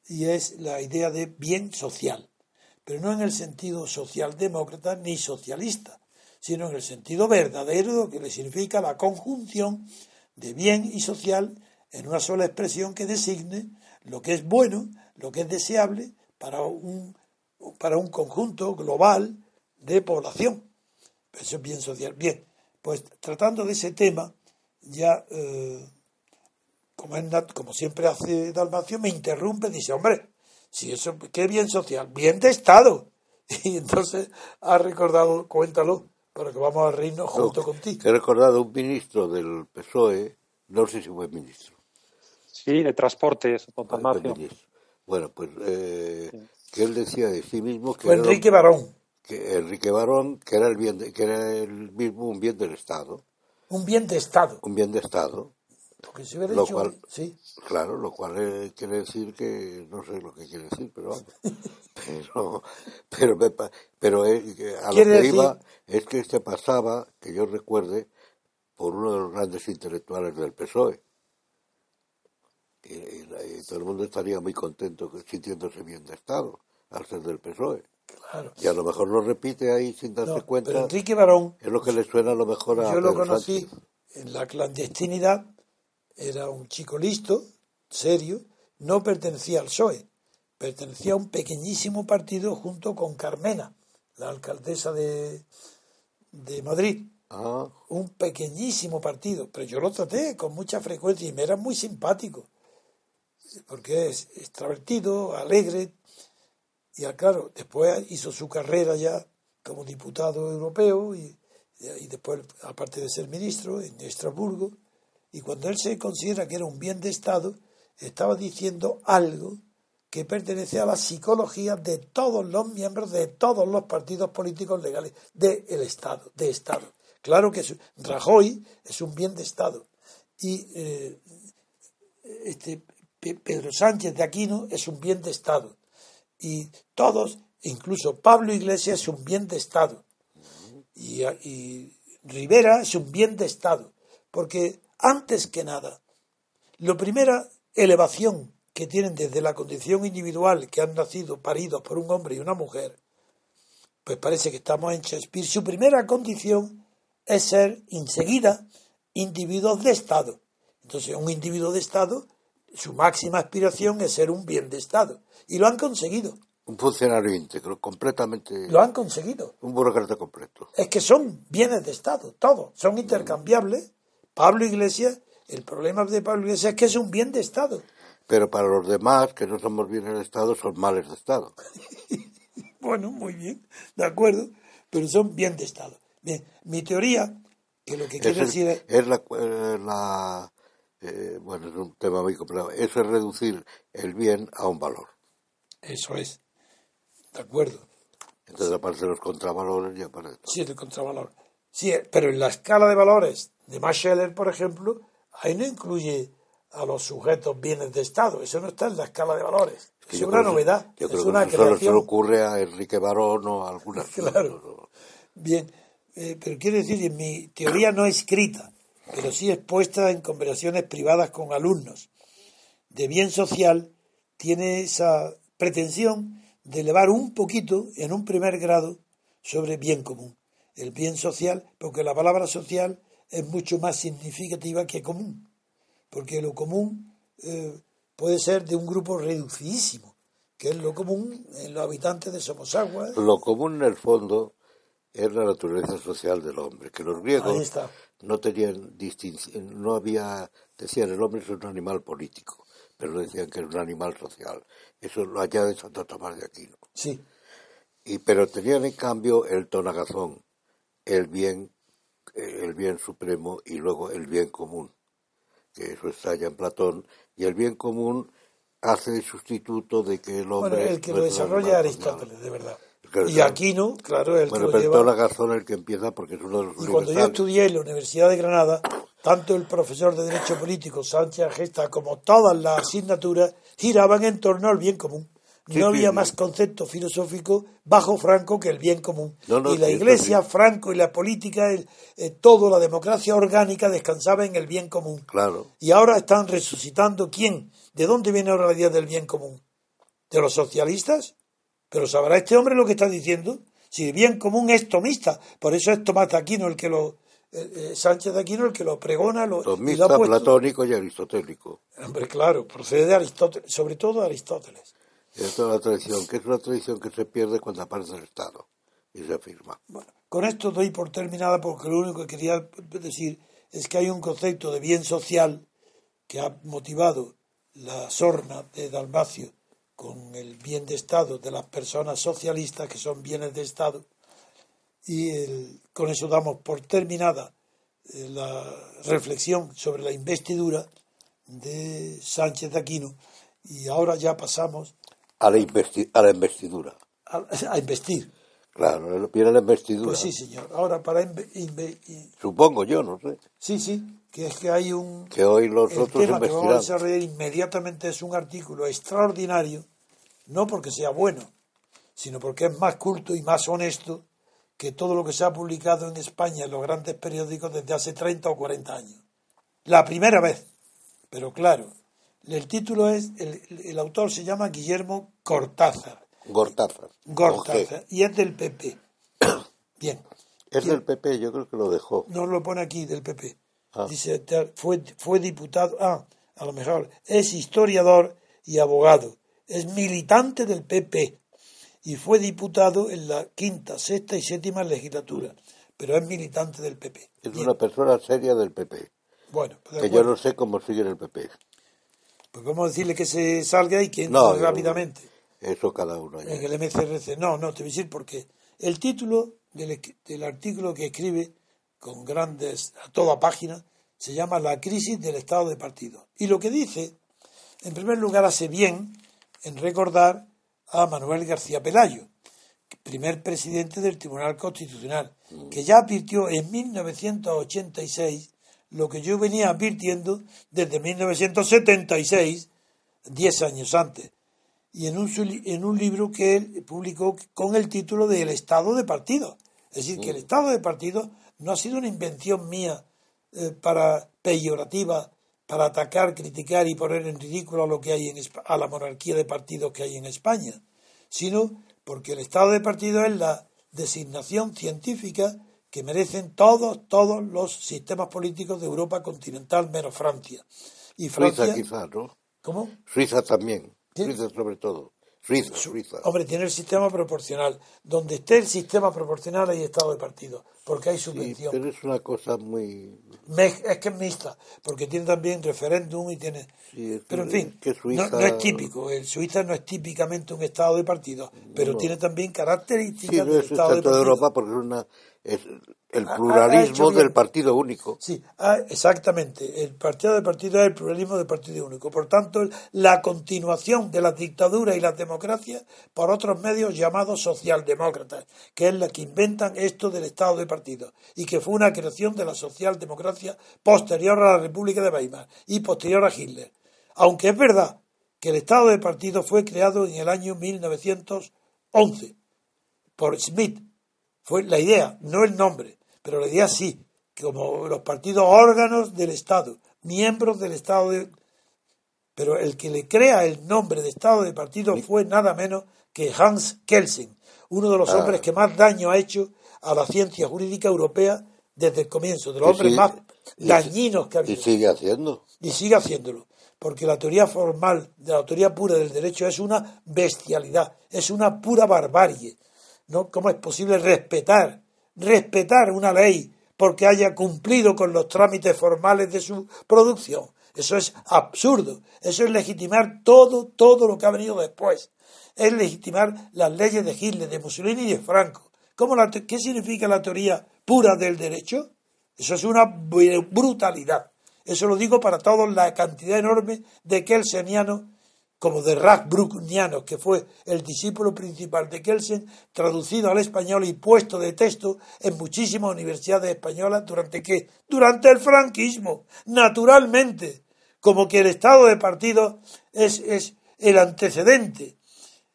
Y es la idea de bien social. Pero no en el sentido socialdemócrata ni socialista, sino en el sentido verdadero que le significa la conjunción de bien y social en una sola expresión que designe lo que es bueno, lo que es deseable para un, para un conjunto global de población. Eso es bien social. Bien, pues tratando de ese tema, ya, eh, como, como siempre hace Dalmacio, me interrumpe y dice, hombre, si eso, ¿qué bien social? Bien de Estado. Y entonces ha recordado, cuéntalo, para que vamos a reírnos junto contigo. He recordado un ministro del PSOE, no sé si fue ministro, Sí, de transportes, Bueno, pues eh, que él decía de sí mismo que... Fue Enrique Barón. Que Enrique Barón, que era, el bien que era el mismo un bien del Estado. Un bien de Estado. Un bien de Estado. Porque si hubiera dicho, cual, sí. Claro, lo cual eh, quiere decir que no sé lo que quiere decir, pero vamos. pero pero, pero eh, a lo que iba es que este pasaba, que yo recuerde, por uno de los grandes intelectuales del PSOE, y, todo el mundo estaría muy contento sintiéndose bien de Estado al ser del PSOE. Claro. Y a lo mejor lo repite ahí sin darse cuenta. Pero Enrique Barón. Es lo que le suena a lo mejor a. Yo lo conocí en la clandestinidad. Era un chico listo, serio. No pertenecía al PSOE. Pertenecía a un pequeñísimo partido junto con Carmena, la alcaldesa de, de Madrid. Ah. Un pequeñísimo partido. Pero yo lo traté con mucha frecuencia y me era muy simpático porque es extravertido, alegre, y claro, después hizo su carrera ya como diputado europeo y, y después, aparte de ser ministro, en Estrasburgo, y cuando él se considera que era un bien de Estado, estaba diciendo algo que pertenece a la psicología de todos los miembros de todos los partidos políticos legales del Estado, de Estado. Claro que Rajoy es un bien de Estado y eh, este, Pedro Sánchez de Aquino es un bien de Estado. Y todos, incluso Pablo Iglesias es un bien de Estado. Y, Rivera es un bien de Estado. Porque antes que nada, la primera elevación que tienen desde la condición individual que han nacido paridos por un hombre y una mujer, pues parece que estamos en Shakespeare, su primera condición es ser enseguida individuos de Estado. Entonces, un individuo de Estado su máxima aspiración es ser un bien de Estado. Y lo han conseguido. Un funcionario íntegro, completamente. Lo han conseguido. Un burócrata completo. Es que son bienes de Estado, todos. Son intercambiables. Pablo Iglesias, el problema de Pablo Iglesias es que es un bien de Estado. Pero para los demás, que no somos bienes de Estado, son males de Estado. bueno, muy bien, de acuerdo. Pero son bien de Estado. Bien, mi teoría, que lo que quiere decir es. Es la, eh, la eh, bueno, es un tema muy complicado, eso es reducir el bien a un valor. Eso es, de acuerdo. Entonces aparecen los contravalores y aparece. Sí, el contravalor. Sí, pero en la escala de valores de Mascheller, por ejemplo, ahí no incluye a los sujetos bienes de Estado. Eso no está en la escala de valores. Que es yo una novedad. Yo es creo una que eso solo se le creación. ocurre a Enrique Barón o a algunas. Claro. Bien, eh, pero quiero decir, en mi teoría no escrita, pero sí expuesta en conversaciones privadas con alumnos de bien social, tiene esa pretensión de elevar un poquito, en un primer grado, sobre bien común. El bien social, porque la palabra social es mucho más significativa que común, porque lo común eh, puede ser de un grupo reducidísimo, que es lo común en los habitantes de Somosagua. Lo común en el fondo es la naturaleza social del hombre, que los griegos Ahí está. No tenían distinción, no había, decían el hombre es un animal político, pero decían que era un animal social. Eso lo añade Santo Tomás de Aquino. Sí, Y, pero tenían en cambio el tonagazón, el bien, el bien supremo y luego el bien común, que eso está ya en Platón, y el bien común hace de sustituto de que el bueno, hombre... el que lo desarrolla Aristóteles, de verdad. Claro, Y. Aquino, claro, el Bueno, que lo pero lleva. es el que empieza porque es uno de los Y cuando yo estudié en la Universidad de Granada, tanto el profesor de Derecho Político Sánchez Agesta como todas las asignaturas giraban en torno al bien común. Sí, no había sí. más concepto filosófico bajo Franco que el bien común. No, no, y la sí, Iglesia. Franco y la política, el- eh, todo, la democracia orgánica descansaba en el bien común. Claro. Y ahora están resucitando quién? ¿De dónde viene ahora la idea del bien común? ¿De los socialistas? Pero sabrá este hombre lo que está diciendo. Si bien común es tomista, por eso es Tomás de Aquino el que lo, eh, eh, Sánchez de Aquino el que lo pregona, lo, Tomista, platónico y aristotélico. Hombre, claro, procede de Aristóteles, sobre todo de Aristóteles. Es toda la tradición, que es una tradición que se pierde cuando aparece el Estado y se afirma. Bueno, con esto doy por terminada porque lo único que quería decir es que hay un concepto de bien social que ha motivado la sorna de Dalmacio con el bien de Estado de las personas socialistas que son bienes de Estado y el- con eso damos por terminada eh, la reflexión sobre la investidura de Sánchez de Aquino y ahora ya pasamos A la, investi- a la investidura. a, a investir. Claro, viene la investidura. Pues sí, señor. Ahora para Supongo yo, no sé. Sí, sí, que es que hay un... Que hoy los el otros tema que vamos a desarrollar inmediatamente es un artículo extraordinario, no porque sea bueno, sino porque es más culto y más honesto que todo lo que se ha publicado en España en los grandes periódicos desde hace 30 o 40 años. La primera vez. Pero claro, el título es, el, el autor se llama Guillermo Cortázar, Gortázar. Gortázar, y es del PP. Bien. Es del PP, yo creo que lo dejó. no lo pone aquí del PP. Ah. Dice, fue, fue diputado, ah, a lo mejor, es historiador y abogado, es militante del PP y fue diputado en la quinta, sexta y séptima legislatura, pero es militante del PP. Es Bien, una persona seria del PP. Bueno, pues, Que yo no sé cómo sigue en el PP. Pues vamos a decirle que se salga y que entre No, rápidamente Eso cada uno. ya. en el MCRC. No, no, te voy a decir por qué. El título del, del artículo que escribe con grandes, a toda página, se llama La crisis del Estado de partido. Y lo que dice, en primer lugar, hace bien en recordar a Manuel García Pelayo, primer presidente del Tribunal Constitucional, que ya advirtió en 1986 lo que yo venía advirtiendo desde 1976, 10 años antes y en un, en un libro que él publicó con el título de El Estado de Partido. Es decir, que el Estado de Partido no ha sido una invención mía eh, para peyorativa, para atacar, criticar y poner en ridículo a lo que hay en a la monarquía de partidos que hay en España, sino porque el Estado de Partido es la designación científica que merecen todos, todos los sistemas políticos de Europa continental menos Francia. Y Francia, Suiza quizás, ¿no? ¿cómo? Suiza también. ¿Sí? Suiza sobre todo. Suiza, Suiza. Hombre, tiene el sistema proporcional. Donde esté el sistema proporcional hay estado de partido, porque hay Sí, subvención. pero es una cosa muy... Es que es mixta, porque tiene también referéndum y tiene... Sí, pero en fin, que no- Suiza- no, es típico. El Suiza no es típicamente un estado de partido, pero tiene también Sí, características no del es estado de tanto de partido. Europa porque es una, es el pluralismo bien. del partido único. Sí, ah, exactamente. El partido de partido es el pluralismo de partido único. Por tanto, la continuación de las dictaduras y las democracias por otros medios llamados socialdemócratas, que es la que inventan esto del Estado de partido y que fue una creación de la socialdemocracia posterior a la República de Weimar y posterior a Hitler. Aunque es verdad que el Estado de partido fue creado en el año 1911 por Smith, fue la idea, no el nombre, pero la idea sí, como los partidos órganos del Estado, miembros del Estado de... Pero el que le crea el nombre de Estado de partido fue nada menos que Hans Kelsen, uno de los Ah. hombres que más daño ha hecho a la ciencia jurídica europea desde el comienzo, de los Y hombres sigue- más y- dañinos que ha Y habido sigue haciendo. y sigue haciéndolo, porque la teoría formal de la teoría pura del derecho es una bestialidad, es una pura barbarie. ¿no? ¿Cómo es posible respetar, respetar una ley porque haya cumplido con los trámites formales de su producción? Eso es absurdo, eso es legitimar todo, todo lo que ha venido después. Es legitimar las leyes de Hitler, de Mussolini y de Franco. ¿Cómo la ¿Qué significa la teoría pura del derecho? Eso es una br- brutalidad. Eso lo digo para todos la cantidad enorme de kelsenianos, como de Rasbrucknianos, que fue el discípulo principal de Kelsen, traducido al español y puesto de texto en muchísimas universidades españolas durante qué? Durante el franquismo, naturalmente, como que el estado de partido es, es el antecedente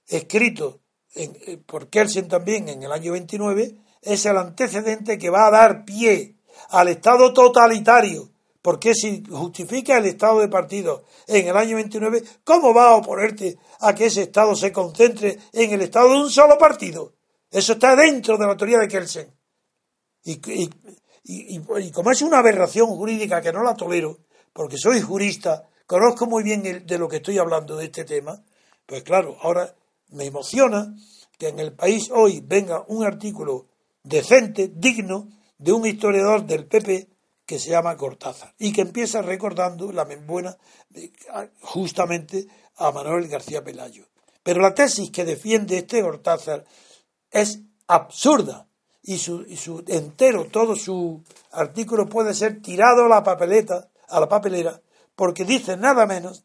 escrito en- eh, por Kelsen también en el año 29, es el antecedente que va a dar pie al Estado totalitario. Porque si justifica el Estado de partido en el año 29, ¿cómo va a oponerte a que ese Estado se concentre en el Estado de un solo partido? Eso está dentro de la teoría de Kelsen. Y, como es una aberración jurídica que no la tolero, porque soy jurista, conozco muy bien de lo que estoy hablando de este tema, pues claro, ahora me emociona que en el país hoy venga un artículo decente, digno, de un historiador del PP que se llama Cortázar y que empieza recordando la buena justamente a Manuel García Pelayo. Pero la tesis que defiende este Cortázar es absurda y su, y su entero, todo su artículo puede ser tirado a la papeleta, a la papelera, porque dice nada menos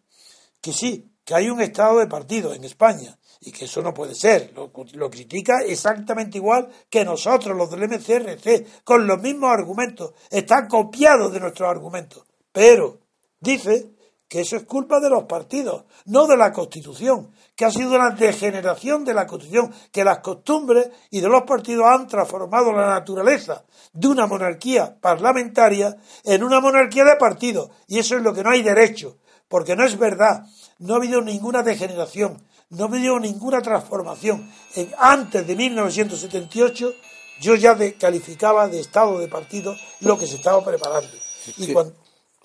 que sí, que hay un estado de partido en España y que eso no puede ser. Lo, critica exactamente igual que nosotros, los del MCRC, con los mismos argumentos. Está copiado de nuestros argumentos. Pero dice que eso es culpa de los partidos, no de la Constitución, que ha sido una degeneración de la Constitución, que las costumbres y de los partidos han transformado la naturaleza de una monarquía parlamentaria en una monarquía de partidos. Y eso es lo que no hay derecho, porque no es verdad. No ha habido ninguna degeneración, no ha habido ninguna transformación. En- antes de 1978 yo ya de- calificaba de estado de partido lo que se estaba preparando. Y que- cuando-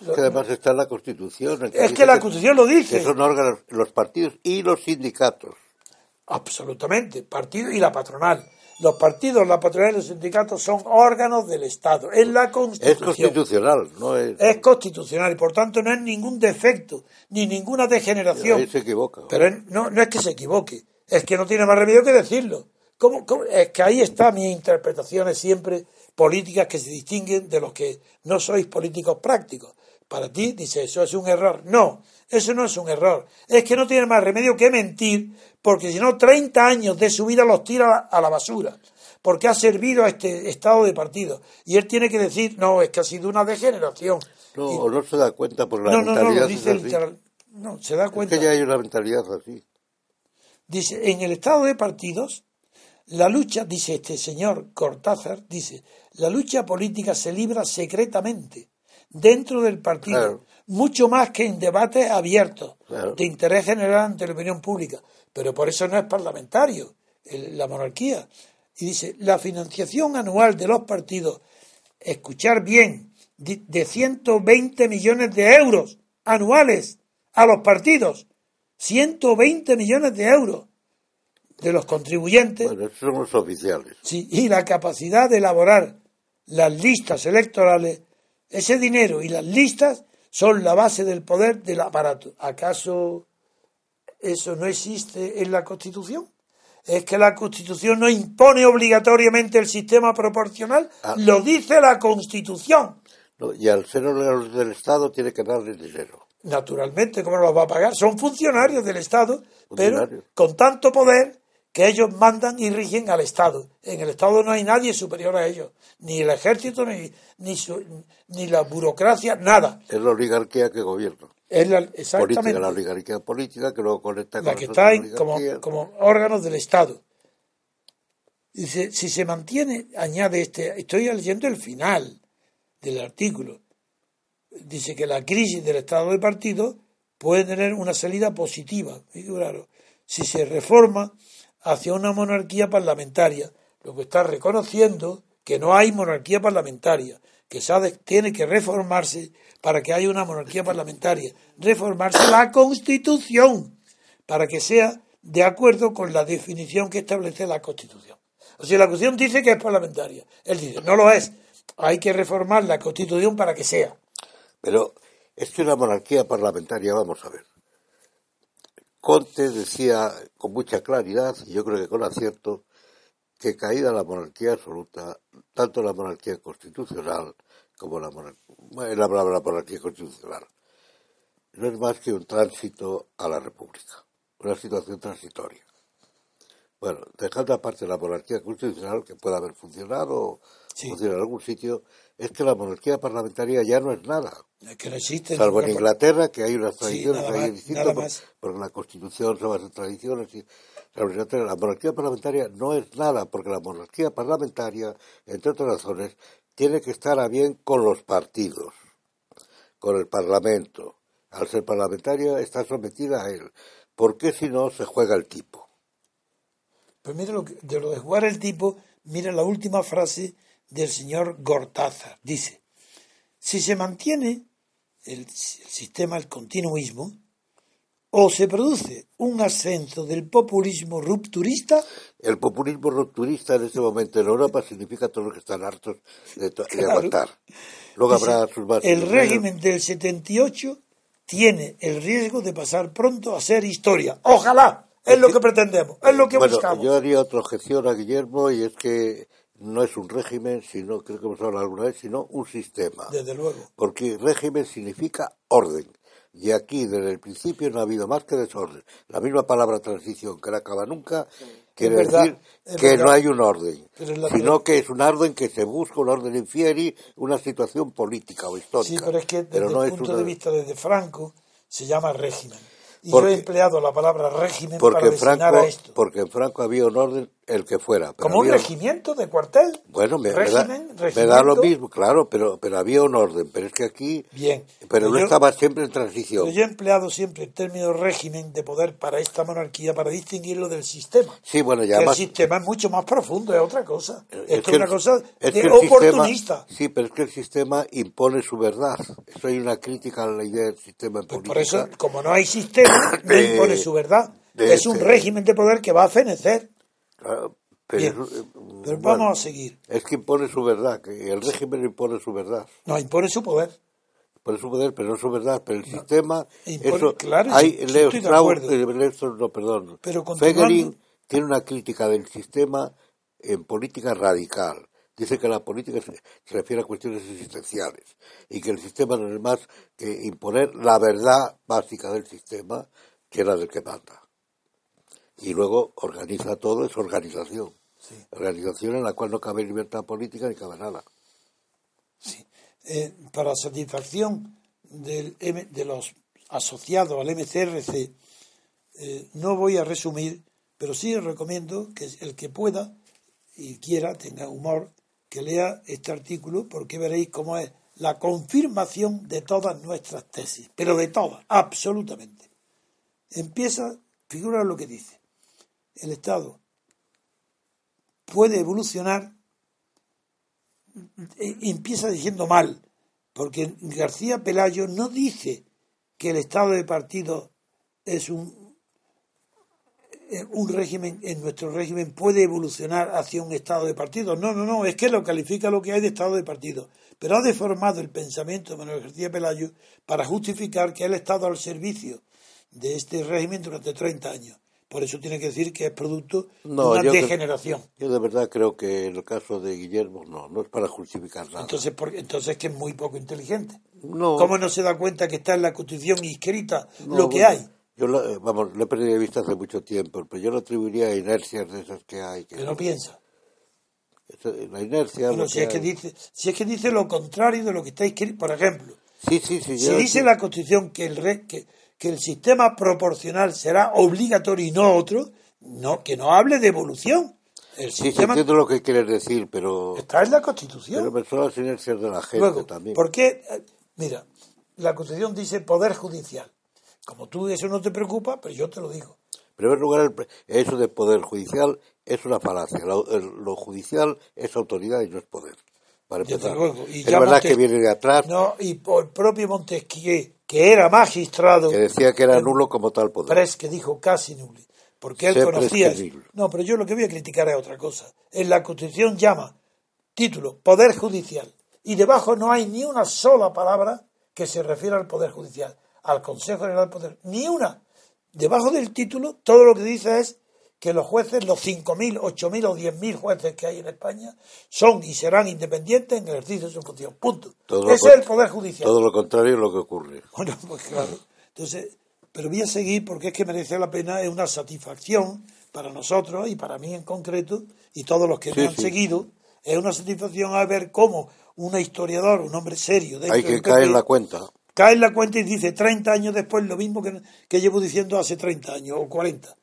Es que además está en la Constitución. en es que la Constitución lo dice. Que son órganos los partidos y los sindicatos. Absolutamente, partido y la patronal. Los partidos, la patronal y los sindicatos son órganos del Estado. Es la Es Constitución. constitucional, no es. Es constitucional y por tanto no es ningún defecto ni ninguna degeneración. Ahí se equivoca. Pero es- no, no es que se equivoque, es que no tiene más remedio que decirlo. ¿Cómo- cómo? Es que ahí están mis interpretaciones siempre políticas que se distinguen de los que no sois políticos prácticos. Para ti, dice, eso es un error. No, eso no es un error. Es que no tiene más remedio que mentir, porque si no, 30 años de su vida los tira a la- basura, porque ha servido a este estado de partido. Y él tiene que decir, no, es que ha sido una degeneración. No, Y- no se da cuenta porque la no, no, no, mentalidad lo dice es literal. No, se da Es cuenta. que ya hay una mentalidad así. Dice, en el estado de partidos, la lucha, dice este señor Cortázar, dice, la lucha política se libra secretamente dentro del partido, Claro. mucho más que en debates abiertos Claro. de interés general ante la opinión pública. Pero por eso no es parlamentario el- la monarquía. Y dice, la financiación anual de los partidos, escuchar bien, de 120 millones de euros anuales a los partidos. 120 millones de euros de los contribuyentes Bueno, esos son los oficiales. sí, y la capacidad de elaborar las listas electorales, ese dinero y las listas son la base del poder del aparato. ¿Acaso eso no existe en la Constitución? es que la Constitución no impone obligatoriamente el sistema proporcional, Ah. lo dice la Constitución. ¿no? Y al ser del Estado tiene que darles dinero. Naturalmente, ¿cómo los va a pagar? Son funcionarios del Estado, pero con tanto poder que ellos mandan y rigen al Estado. En el Estado no hay nadie superior a ellos, ni el ejército, ni, ni, su- ni la burocracia, nada. Es la oligarquía que gobierna. Es la, Política, exactamente la oligarquía política que luego conecta con la que está en- como, como órganos del Estado. Dice, si se mantiene, añade este, estoy leyendo el final del artículo, dice que la crisis del Estado de partido puede tener una salida positiva, figuraros, si se reforma hacia una monarquía parlamentaria, lo que está reconociendo que no hay monarquía parlamentaria, que de- tiene que reformarse para que haya una monarquía parlamentaria, reformarse la Constitución para que sea de acuerdo con la definición que establece la Constitución. O sea, la Constitución dice que es parlamentaria. Él dice, no lo es. Hay que reformar la Constitución para que sea. Pero es que una monarquía parlamentaria, vamos a ver. Conte decía con mucha claridad, y yo creo que con acierto, que caída la monarquía absoluta, tanto la monarquía constitucional como la monarquía, la monarquía constitucional, no es más que un tránsito a la república, una situación transitoria. Bueno, dejando aparte la monarquía constitucional, que pueda haber funcionado o Sí. funciona en algún sitio, es que la monarquía parlamentaria ya no es nada. Es que no existe. Salvo en Inglaterra, que hay unas tradiciones ahí distintas, porque la Constitución se basa en tradiciones. Y, en la monarquía parlamentaria no es nada, porque la monarquía parlamentaria, entre otras razones, tiene que estar a bien con los partidos, con el Parlamento. Al ser parlamentaria está sometida a él. ¿Por qué si no se juega el tipo? Pues mira lo que, de lo de jugar el tipo, mira la última frase del señor Gortázar. Dice, si se mantiene el, el sistema, el continuismo, o se produce un ascenso del populismo rupturista, El populismo rupturista en este momento en Europa significa todos los que están hartos de, Claro. aguantar. Luego dice, habrá sus bases. el régimen del 78 tiene el riesgo de pasar pronto a ser historia. Ojalá, es lo que pretendemos, es lo que bueno, buscamos. yo haría otra objeción a Guillermo y es que no es un régimen, sino, creo que hemos hablado alguna vez, sino un sistema. Desde luego. Porque régimen significa orden. Y aquí, desde el principio, no ha habido más que desorden. La misma palabra transición, que no acaba nunca, quiere verdad, decir que verdad. no hay un orden, sino que es un orden que se busca, un orden infieri, una situación política o histórica. Sí, pero es que desde Pero no el punto una- de vista desde Franco se llama régimen. Y Porque- yo he empleado la palabra régimen Porque para Franco, a esto. porque en Franco había un orden, el que fuera. pero Como un regimiento de cuartel. Bueno, me, me da, régimen, me da lo mismo, claro, pero, pero había un orden. Pero es que aquí. Bien. Pero no estaba siempre en transición. Yo he empleado siempre el término régimen de poder para esta monarquía para distinguirlo del sistema. Sí, bueno, y Que además. el sistema es mucho más profundo, es otra cosa. es Esto es que una cosa es de sistema- oportunista. sí, pero es que el sistema impone su verdad. Eso hay una crítica a la idea del sistema en Pues política. por eso, como no hay sistema, no impone su verdad. de es un este- régimen de poder que va a fenecer. Claro, pero, Bien. eso, eh, Pero bueno, vamos a seguir. Es que impone su verdad, que el régimen impone su verdad. No, impone su poder. Impone su poder, pero no su verdad. Pero el sistema. impone- eso, claro, hay, sí, sí, Leo estoy de Strauss- acuerdo. eh, Leo Strauss, no, perdón. Pero Fegering tiene una crítica del sistema en política radical. Dice que la política se, se refiere a cuestiones existenciales y que el sistema no es más que imponer la verdad básica del sistema, que es la del que manda. Y luego organiza todo, es organización. Organización en la cual no cabe libertad política ni cabe nada. Sí. Eh, para satisfacción del de los asociados al MCRC, eh, no voy a resumir, pero sí os recomiendo que el que pueda y quiera, tenga humor, que lea este artículo porque veréis cómo es la confirmación de todas nuestras tesis, pero de todas, absolutamente. Empieza, figura lo que dice. El Estado puede evolucionar eh, empieza diciendo mal, porque García Pelayo no dice que el estado de partido es un, eh, un régimen, en nuestro régimen puede evolucionar hacia un estado de partido. No, no, no, es que lo califica lo que hay de estado de partido. Pero ha deformado el pensamiento de Manuel García Pelayo para justificar que ha estado al servicio de este régimen durante 30 años. Por eso tiene que decir que es producto No, de yo una que- degeneración. Yo de verdad creo que en el caso de Guillermo no, no es para justificar nada. Entonces, por- entonces que es muy poco inteligente. no, ¿Cómo no se da cuenta que está en la Constitución inscrita no, lo que bueno, hay? Yo eh, vamos, lo he perdido de vista hace mucho tiempo, pero yo lo atribuiría a inercias de esas que hay. Que Que no piensa. La inercia. Lo si es que hay. dice, si es que dice lo contrario de lo que está escrito, por ejemplo, Sí, sí, sí. si yo- dice la Constitución que el re- que, que el sistema proporcional será obligatorio y no otro, no que no hable de evolución. El Sí, sistema entiendo lo que quieres decir, pero, está en la Constitución. pero me son las inercias de la gente Luego, también. ¿por qué? Eh, Mira, la Constitución dice poder judicial. Como tú eso no te preocupa, pero yo te lo digo. En primer lugar, el eso de poder judicial es una falacia. Lo, el- lo judicial es autoridad y no es poder. Para empezar. luego. Y es verdad Montes- que viene de atrás, No, y por el propio Montesquieu, que era magistrado, que decía que era nulo como tal poder. Pres que dijo casi nulo, porque él conocía. No, pero yo lo que voy a criticar es otra cosa. En la Constitución llama título Poder Judicial y debajo no hay ni una sola palabra que se refiera al Poder Judicial, al Consejo General del Poder, ni una. Debajo del título todo lo que dice es que los jueces, los 5.000, 8.000 o 10.000 jueces que hay en España, son y serán independientes en el ejercicio de su función. Punto. Todo Ese es el Poder Judicial. Todo lo contrario es lo que ocurre. Bueno, pues claro. Entonces, pero voy a seguir porque es que merece la pena, es una satisfacción para nosotros y para mí en concreto y todos los que Sí, me han sí. seguido, es una satisfacción a ver cómo un historiador, un hombre serio, Hay que caer en la cuenta. cae en la cuenta y dice 30 años después lo mismo que, que llevo diciendo hace 30 años o 40.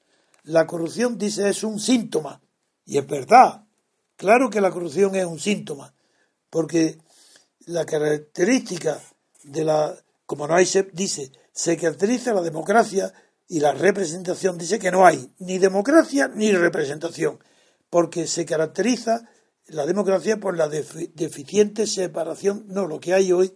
La corrupción, dice, es un síntoma. Y es verdad. Claro que la corrupción es un síntoma. Porque la característica de la, como no hay, dice, se caracteriza la democracia y la representación. Dice que no hay ni democracia ni representación. Porque se caracteriza la democracia por la defi- deficiente separación, no, lo que hay hoy,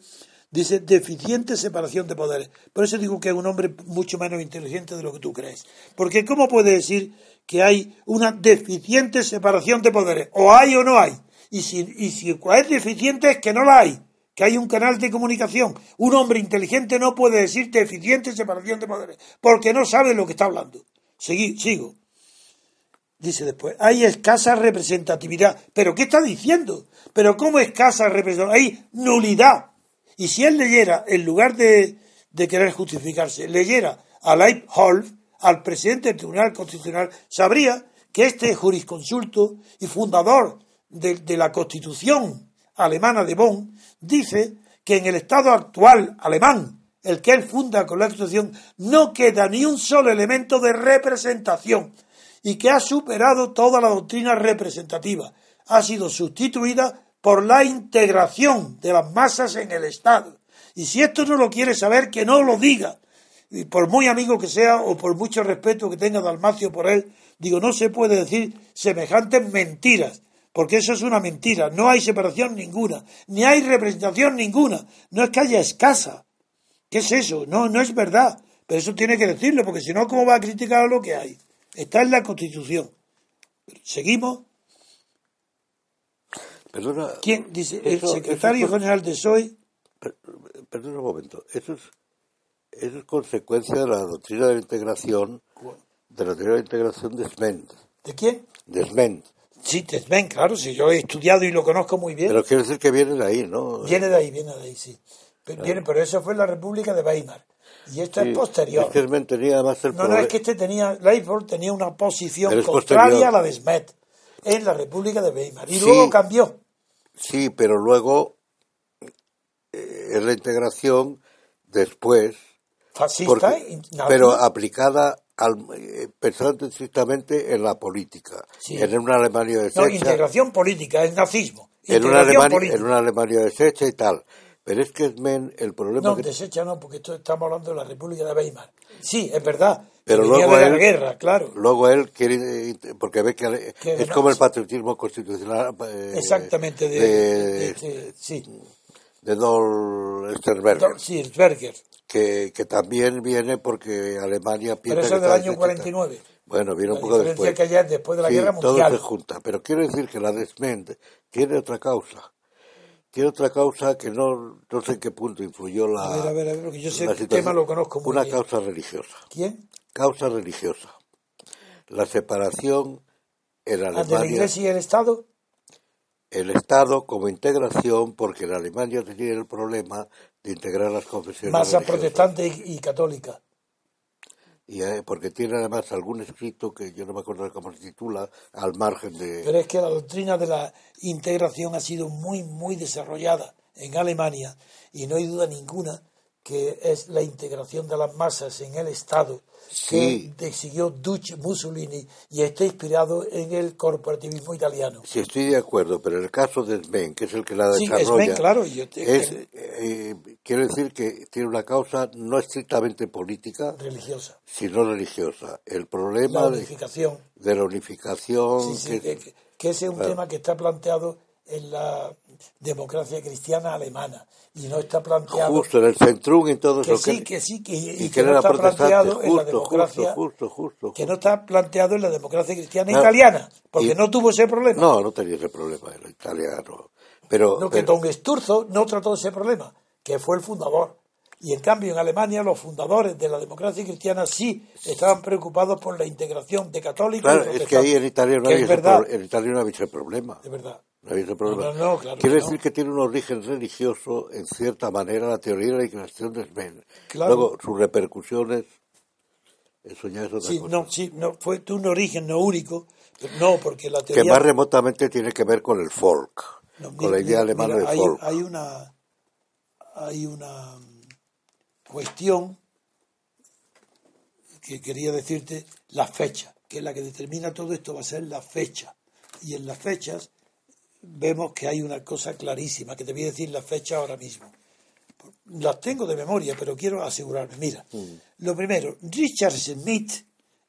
dice deficiente separación de poderes. Por eso digo que es un hombre mucho menos inteligente de lo que tú crees. Porque ¿cómo puede decir que hay una deficiente separación de poderes? O hay o no hay. Y si, y si es deficiente es que no la hay, que hay un canal de comunicación. Un hombre inteligente no puede decir deficiente separación de poderes, porque no sabe lo que está hablando. Segui- sigo. Dice después, hay escasa representatividad. ¿Pero qué está diciendo? ¿Pero cómo escasa representatividad? Hay nulidad. Y si él leyera, en lugar de, de querer justificarse, leyera a Leibholz, al presidente del Tribunal Constitucional, sabría que este jurisconsulto y fundador de, de la Constitución alemana de Bonn dice que en el estado actual alemán, el que él funda con la Constitución, no queda ni un solo elemento de representación y que ha superado toda la doctrina representativa. Ha sido sustituida por la integración de las masas en el Estado. Y si esto no lo quiere saber, que no lo diga. Y por muy amigo que sea o por mucho respeto que tenga Dalmacio por él, digo, no se puede decir semejantes mentiras, porque eso es una mentira. No hay separación ninguna, ni hay representación ninguna. No es que haya escasa. ¿Qué es eso? No, no es verdad. Pero eso tiene que decirlo, porque si no, ¿cómo va a criticar lo que hay? Está en la Constitución. Seguimos. Perdona, ¿Quién? Dice, el secretario eso- general de PSOE. per- perdona un momento. Eso es, eso es consecuencia de la doctrina de la integración, de la doctrina de la integración de Sment. ¿De quién? De Sment. Sí, te ven, claro, si yo he estudiado y lo conozco muy bien. Pero quiero decir que viene de ahí, ¿no? Viene de ahí, viene de ahí, sí. Pero, viene, pero eso fue la República de Weimar. Y esto Sí, es posterior. Es que tenía además el No, no, es que este tenía, Leifold tenía una posición contraria a la de Smet en la República de Weimar. Y Sí. luego cambió. Sí, pero luego eh, es la integración después, Fascista, porque- pero aplicada al, eh, pensando estrictamente en la política. Sí. En una Alemania no, deshecha, integración política, es nazismo. en, una Alemania, en una Alemania deshecha y tal. Pero es que Smen, el problema No, que desecha no, porque esto estamos hablando de la República de Weimar. Sí, es verdad. Pero luego de la él- guerra, claro. Luego él quiere, porque ve que ale- Que es como el patriotismo constitucional eh, Exactamente, de, de, de- sí. de Dol Sternberger, Sí, Berger. que, que también viene porque Alemania Pero piensa eso que es del año deshecha. 49. Bueno, viene un La poco después. que ya es después de la Sí, guerra todo mundial. se junta. Pero quiero decir que la Desment tiene otra causa. Tiene otra causa que no, no sé en qué punto influyó la. A ver, a ver, a ver, porque yo sé que el tema lo conozco muy Una bien. causa religiosa. ¿Quién? Causa religiosa. la separación en ¿Al de la Alemania, Iglesia y el Estado? el Estado como integración, porque en Alemania tenía el problema de integrar las confesiones Masa religiosas. protestante y, y católica. Y, eh, porque tiene además algún escrito que yo no me acuerdo cómo se titula, al margen de... Pero es que la doctrina de la integración ha sido muy, muy desarrollada en Alemania y no hay duda ninguna que es la integración de las masas en el Estado Sí. que siguió Duce Mussolini y está inspirado en el corporativismo italiano. Sí, estoy de acuerdo, pero el caso de Sven, que es el que la Sí, desarrolla, Sven, claro, yo te- es, eh, quiero decir que tiene una causa no estrictamente política, religiosa. sino religiosa. El La problema de, unificación. de la unificación, Sí, sí, que- que, que ese es un claro. tema que está planteado en la democracia cristiana alemana y no está planteado justo en el centrum y todo que eso sí, que sí, que, y, y que que no está planteado en la justo, democracia justo, justo, justo, que no está planteado en la democracia cristiana Claro. italiana, porque Y- no tuvo ese problema. No, no tenía ese problema el italiano. Pero, Lo que pero- Don Sturzo no trató ese problema, que fue el fundador. Y en cambio en Alemania los fundadores de la democracia cristiana sí estaban preocupados por la integración de católicos claro, y es que ahí en no que en Italia no había ese problema. de verdad. No había ese problema. No, no, no, claro Quiere que decir no. que tiene un origen religioso, en cierta manera, la teoría de la inclinación de Sven. Claro. Luego, sus repercusiones, eso ya es otra Sí, cosa. no, sí, no, fue un origen no único, pero no, porque la que teoría... más remotamente tiene que ver con el folk, con mira, la idea alemana mira, de hay, folk. hay una hay una mm, cuestión que quería decirte la fecha que es la que determina todo esto va a ser la fecha y en las fechas vemos que hay una cosa clarísima que te voy a decir la fecha ahora mismo las tengo de memoria pero quiero asegurarme mira lo primero Richard Smith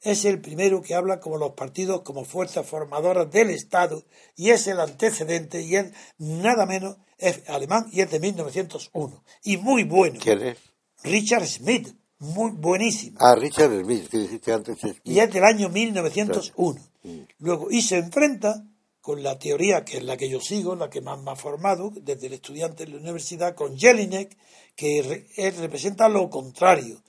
es el primero que habla como los partidos como fuerzas formadoras del Estado y es el antecedente y es nada menos es alemán y es de 1901 y muy bueno ¿Quién es? Richard Smith muy buenísimo Ah, Richard Smith, que dijiste antes. Smith. y es del año 1901 luego y se enfrenta con la teoría que es la que yo sigo la que más me ha formado desde el estudiante en la universidad con Jelinek que re- él representa lo contrario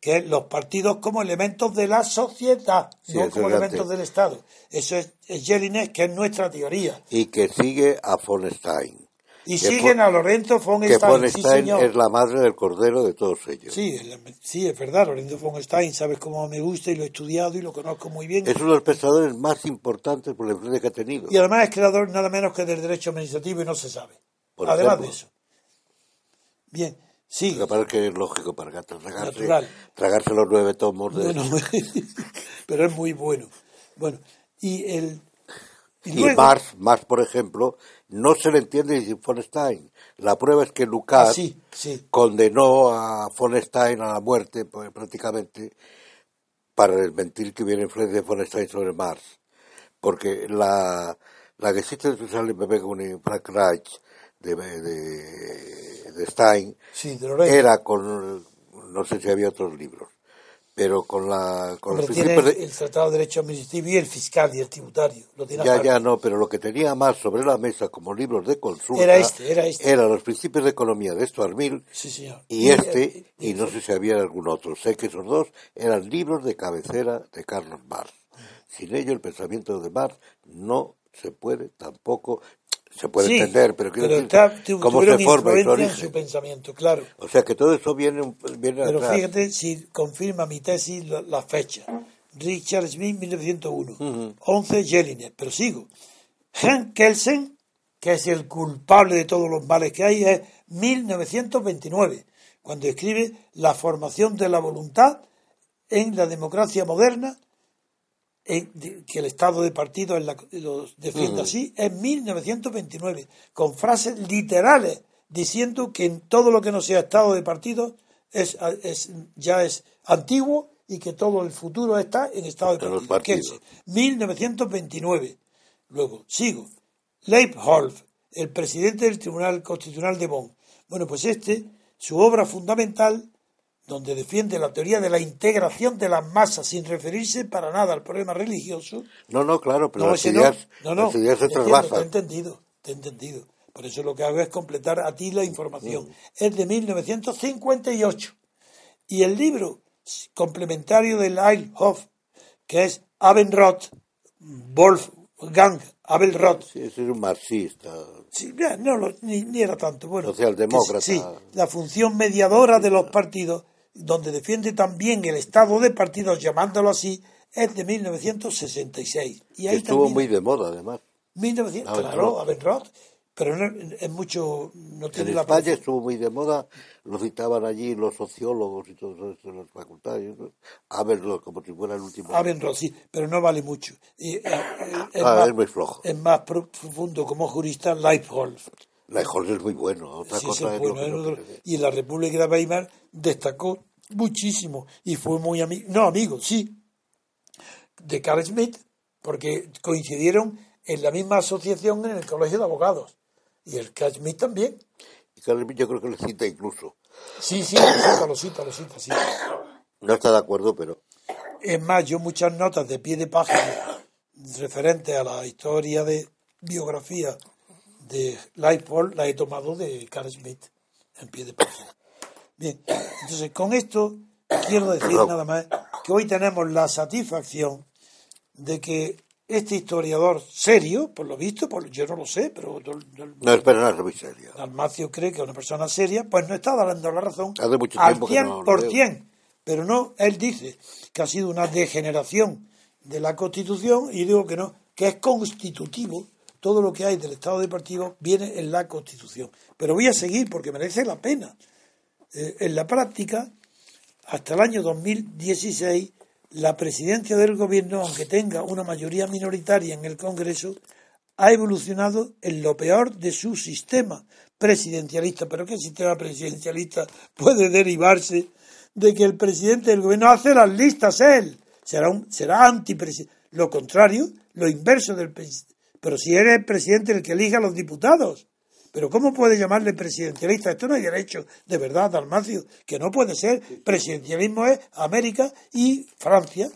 que es los partidos como elementos de la sociedad, Sí, no como elementos del Estado. Eso es, es Jelinek, que es nuestra teoría. Y que sigue a von Stein. Y siguen a Lorenzo von Stein. sí, señor. es la madre del cordero de todos ellos. Sí, es sí, es verdad, Lorenzo von Stein, sabes cómo me gusta y lo he estudiado y lo conozco muy bien. Es uno de los pensadores más importantes por la influencia que ha tenido. Y además es creador nada menos que del derecho administrativo y no se sabe. Por además ejemplo. de eso. Bien, sí. Lo que pasa es que es lógico para que tragarse, tragarse los nueve tomos de... Bueno, pero es muy bueno. Bueno, y el. Y, Y luego, Marx, Marx, por ejemplo, no se le entiende sin von Stein. La prueba es que Lukács Ah, sí, sí. condenó a von Stein a la muerte pues, prácticamente para desmentir que hubiera influencia de von Stein sobre Marx. Porque la, la Geschichte des sozialen Bewegung in Frankreich de, de, de Stein Sí, era con, no sé si había otros libros, pero con la con los Hombre, tiene el, de, el Tratado de Derecho Administrativo y el fiscal y el tributario. Lo tiene Ya, aparte. ya no, pero lo que tenía más sobre la mesa como libros de consulta Era este, era este. eran los principios de economía de Stuart Mill Sí, señor. y este, eh, y no sé si había algún otro. Sé que esos dos eran libros de cabecera de Carlos Marx. Sin ello, el pensamiento de Marx no se puede tampoco, se puede sí, entender, pero quiero decir, está- tu- cómo se forma y su su pensamiento, claro. O sea que todo eso viene, viene Pero atrás. fíjate si confirma mi tesis la, la fecha. Richard Smith, 1901. 11, Jelinek. Pero sigo. Henk Kelsen, que es el culpable de todos los males que hay, es 1929, cuando escribe La formación de la voluntad en la democracia moderna, en- de- que el estado de partido en la- así, es 1929, con frases literales diciendo que en todo lo que no sea estado de partido es, es- ya es antiguo y que todo el futuro está en estado de En partido. partidos. Kelsen, 1929. Luego, sigo. Leibholz, el presidente del Tribunal Constitucional de Bonn. Bueno, pues este, su obra fundamental, donde defiende la teoría de la integración de las masas sin referirse para nada al problema religioso. No, no, claro, pero No, las, ideas, No, no, las ideas se te he entendido, te he entendido. Por eso lo que hago es completar a ti la información. Es de 1958. Y el libro complementario de Leibhoff, que es Abendroth, Wolfgang Abelroth, Sí, ese es un marxista. Sí, no, ni, ni era tanto. Bueno, Socialdemócrata. Sí, la función mediadora de los partidos, donde defiende también el estado de partidos, llamándolo así, es de 1966. Y ahí estuvo también, muy de moda, además. 1900, Abendroth. claro, Abendroth, pero no, es mucho, no En tiene la España estuvo muy de moda, lo citaban allí los sociólogos y todo eso en las facultades. ¿no? Como si fuera el último. Abendroth, sí, pero no vale mucho. Y, eh, eh, es, Ah, más, es muy flojo. es más profundo como jurista Leibholz. La Jorge es muy bueno. Otra Sí, cosa es bueno, lo es y en la República de Weimar destacó muchísimo y fue muy amigo, no amigo, sí, de Carl Schmitt, porque coincidieron en la misma asociación en el Colegio de Abogados. Y el Carl Schmitt también. Y Carlos yo creo que le cita incluso. Sí, sí, lo cita, lo cita, lo cita, sí. No está de acuerdo, pero Es más, yo muchas notas de pie de página referentes a la historia de biografía de Leipold las he tomado de Carl Schmitt en pie de página. Bien, entonces con esto quiero decir nada más que hoy tenemos la satisfacción de que este historiador serio, por lo visto, por, yo no lo sé, pero no espera nada muy serio. Dalmacio cree que es una persona seria, pues no está dando la razón Hace mucho al tiempo que no lo 100%. pero no, él dice que ha sido una degeneración de la Constitución y digo que no, que es constitutivo. Todo lo que hay del Estado de partido viene en la Constitución. Pero voy a seguir porque merece la pena. Eh, en la práctica, hasta el año 2016, la presidencia del gobierno, aunque tenga una mayoría minoritaria en el Congreso, ha evolucionado en lo peor de su sistema presidencialista. ¿Pero qué sistema presidencialista puede derivarse de que el presidente del gobierno hace las listas él? Será, un, será antipresidente. Lo contrario, lo inverso del. Pero si eres el presidente el que elija a los diputados. Pero ¿cómo puede llamarle presidencialista? Esto no hay derecho, de verdad, Dalmacio, que no puede ser. Presidencialismo es América y Francia.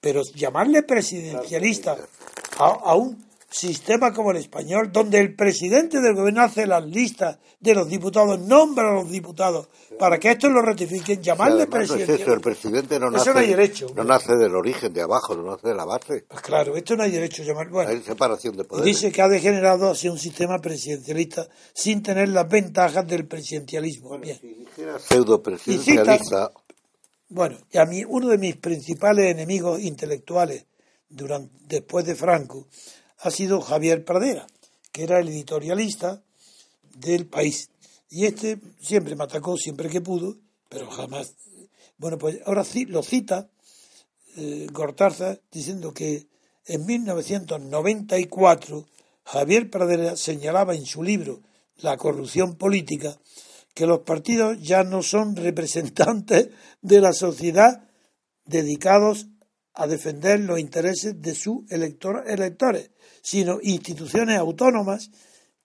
Pero llamarle presidencialista a, a un sistema como el español, donde el presidente del gobierno hace las listas de los diputados, nombra a los diputados para que estos lo ratifiquen, llamarle además no es eso, el presidente no Eso nace, no hay derecho. no nace del origen de abajo, no nace de la base. Pues claro, esto no hay derecho a llamar. Bueno, Hay separación de poderes. dice que ha degenerado hacia un sistema presidencialista sin tener las ventajas del presidencialismo. Bien. Si dijera pseudo presidencialista, Bueno, y a mí uno de mis principales enemigos intelectuales durante, después de Franco ha sido Javier Pradera, que era el editorialista del país. Y este siempre me atacó siempre que pudo, pero jamás. Bueno, pues ahora sí lo cita eh, Gortarza diciendo que en 1994 Javier Pradera señalaba en su libro La corrupción política que los partidos ya no son representantes de la sociedad dedicados a defender los intereses de sus elector- electores, sino instituciones autónomas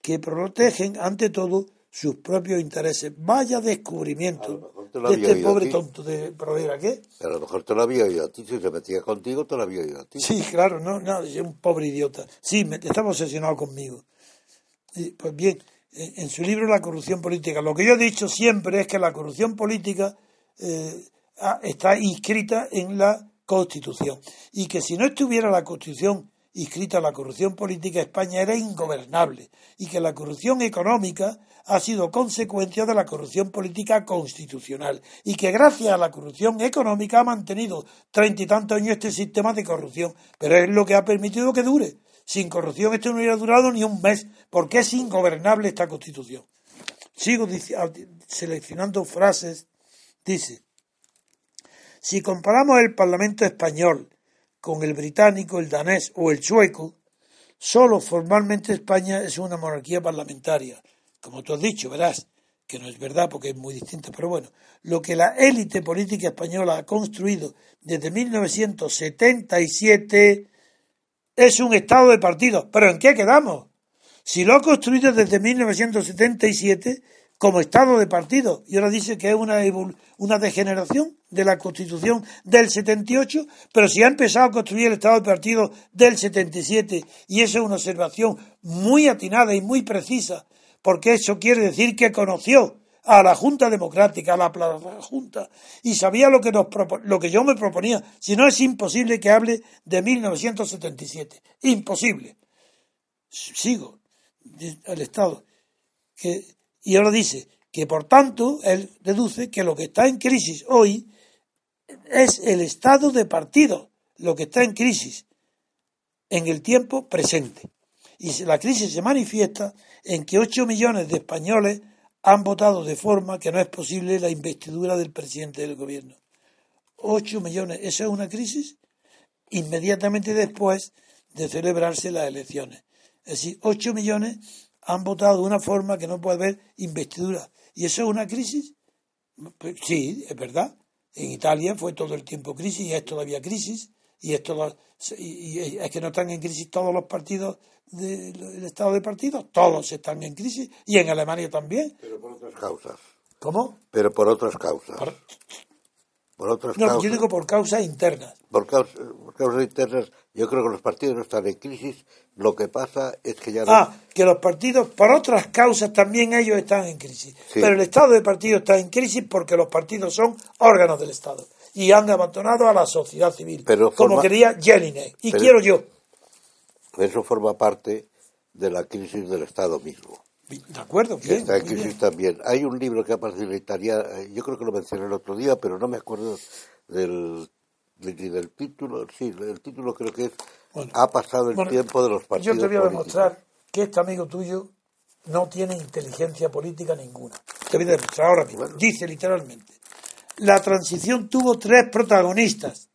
que protegen ante todo sus propios intereses. Vaya descubrimiento de este pobre tonto de Pradera, ¿qué? a lo mejor te lo había oído a ti. Si se metía contigo, te lo había oído a ti. Sí, claro, no, no, es un pobre idiota. Sí, me, estaba obsesionado conmigo. Y, pues bien, en, su libro La corrupción política, lo que yo he dicho siempre es que la corrupción política eh, está inscrita en la Constitución y que si no estuviera la Constitución inscrita la corrupción política, España era ingobernable y que la corrupción económica ha sido consecuencia de la corrupción política constitucional y que gracias a la corrupción económica ha mantenido treinta y tantos años este sistema de corrupción, pero es lo que ha permitido que dure. Sin corrupción esto no hubiera durado ni un mes, porque es ingobernable esta constitución. Sigo seleccionando frases. Dice, si comparamos el Parlamento español con el británico, el danés o el sueco, solo formalmente España es una monarquía parlamentaria. Como tú has dicho, verás que no es verdad porque es muy distinto, pero bueno, lo que la élite política española ha construido desde 1977 es un estado de partidos. ¿Pero en qué quedamos? Si lo ha construido desde 1977 como estado de partido y ahora dice que es una, una degeneración de la constitución del 78, pero si ha empezado a construir el estado de partido del 77 y eso es una observación muy atinada y muy precisa, porque eso quiere decir que conoció a la Junta Democrática, a la Plaza Junta, y sabía lo que, nos lo que yo me proponía. Si no, es imposible que hable de 1977. Imposible. Sigo. El Estado. Que, y ahora dice que, por tanto, él deduce que lo que está en crisis hoy es el estado de partido, lo que está en crisis en el tiempo presente. Y la crisis se manifiesta en que 8 millones de españoles han votado de forma que no es posible la investidura del presidente del gobierno. 8 millones, ¿eso es una crisis? Inmediatamente después de celebrarse las elecciones. Es decir, 8 millones han votado de una forma que no puede haber investidura. ¿Y eso es una crisis? Pues sí, es verdad. En Italia fue todo el tiempo crisis y es todavía crisis. Y, es, todo- y- y es que no están en crisis todos los partidos del estado de partidos. Todos están en crisis. Y en Alemania también. Pero por otras causas. ¿Cómo? Pero por otras causas. Por- Por otras No, causas. yo digo por causas internas. por, causa- por causas internas, yo creo que los partidos no están en crisis. Lo que pasa es que ya no. Ah, que los partidos, por otras causas, también ellos están en crisis. Sí. Pero el estado de partido está en crisis porque los partidos son órganos del Estado y han abandonado a la sociedad civil, Pero como quería Jelinek. Y Pero- quiero yo. Eso forma parte de la crisis del Estado mismo. De acuerdo, bien, está en crisis bien. también. Hay un libro que la italiana, eh, yo creo que lo mencioné el otro día, pero no me acuerdo del, del título. Sí, el título creo que es Bueno. Ha pasado el Bueno, tiempo de los partidos Yo te voy a políticos. demostrar que este amigo tuyo no tiene inteligencia política ninguna. Te voy a demostrar ahora mismo. Bueno. Dice literalmente: La transición tuvo tres protagonistas: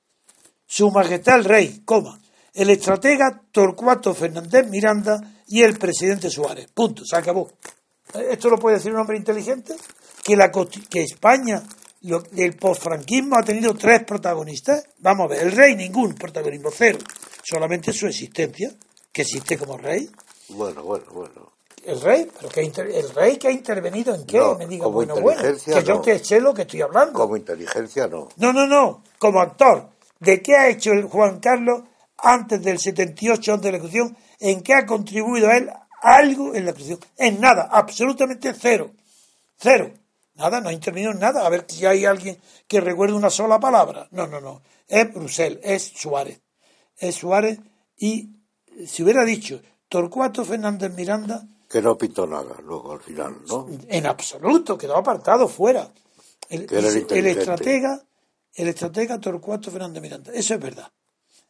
Su Majestad el Rey, coma, el estratega Torcuato Fernández Miranda y el presidente Suárez. Punto, se acabó. ¿Esto lo puede decir un hombre inteligente? Que, la, que España, lo- el posfranquismo ha tenido tres protagonistas. Vamos a ver, el rey ningún protagonismo, cero. Solamente su existencia, que existe como rey. Bueno, bueno, bueno. El rey, pero que el rey que ha intervenido en qué, No, me diga, como bueno, bueno, que yo no. que sé lo que estoy hablando. Como inteligencia no. No, no, no, como actor. ¿De qué ha hecho el Juan Carlos antes del 78, antes de la Constitución? ¿En qué ha contribuido él algo en la Constitución? En nada, absolutamente cero. Cero. Nada, no ha intervenido en nada. A ver si hay alguien que recuerde una sola palabra. No, no, no. Es Brusel, es Suárez. Es Suárez y si hubiera dicho Torcuato Fernández Miranda, Que no pintó nada luego al final, ¿no? en absoluto, quedó apartado fuera. El, Que era el el estratega, el estratega Torcuato Fernández Miranda. Eso es verdad.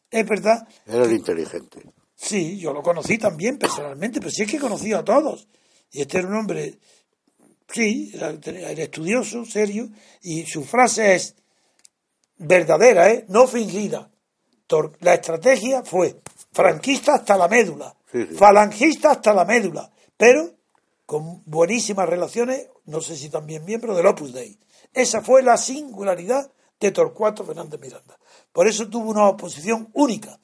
Es verdad. Era el inteligente. Sí, yo lo conocí también personalmente, pero sí es que he conocido a todos. Y este era un hombre, sí, era, estudioso, serio, y su frase es verdadera, ¿eh? no fingida. La estrategia fue franquista hasta la médula, Sí, sí. falangista hasta la médula, pero con buenísimas relaciones, no sé si también miembro del Opus Dei. Esa fue la singularidad de Torcuato Fernández Miranda. Por eso tuvo una oposición única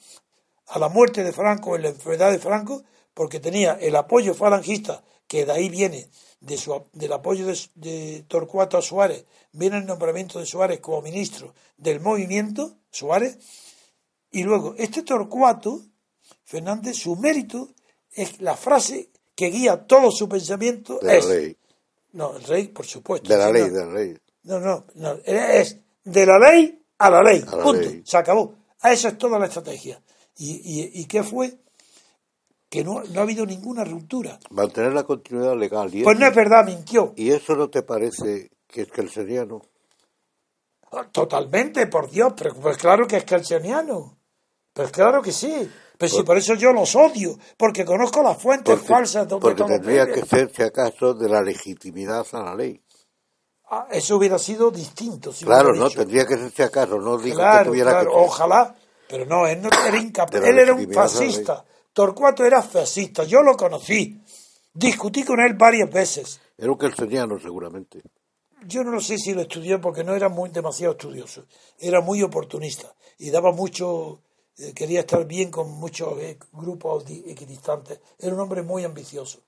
a la muerte de Franco en la enfermedad de Franco, porque tenía el apoyo falangista, que de ahí viene, de su, del apoyo de, de Torcuato a Suárez, viene el nombramiento de Suárez como ministro del movimiento, Suárez, y luego este Torcuato Fernández, su mérito es la frase que guía todo su pensamiento, De la es, ley. no, el rey, por supuesto, De la ley, no. de la ley. No, no, no, es de la ley a la ley, A la punto, ley. se acabó. A eso es toda la estrategia. ¿Y, y, y qué fue? Que no, no ha habido ninguna ruptura. Mantener la continuidad legal. Y, Pues eso, no es verdad, mintió. ¿Y eso no te parece que es kelseniano? Totalmente, por Dios, pero pues claro que es calceniano. Pues claro que sí. Pero si por eso yo los odio, porque conozco las fuentes Porque, falsas donde porque tendría que ser, si acaso, de la legitimidad a la ley. Ah, eso hubiera sido distinto. Si Claro, no, dicho. tendría que ser si acaso, no dijo que tuviera claro, que ojalá. Pero no, él no era incapaz. Él era un fascista. Torcuato era fascista. Yo lo conocí. Discutí con él varias veces. Era un kelseniano, seguramente. Yo no lo sé si lo estudié porque no era muy demasiado estudioso. Era muy oportunista y daba mucho. eh, quería estar bien con muchos eh, grupos di- equidistantes. Era un hombre muy ambicioso.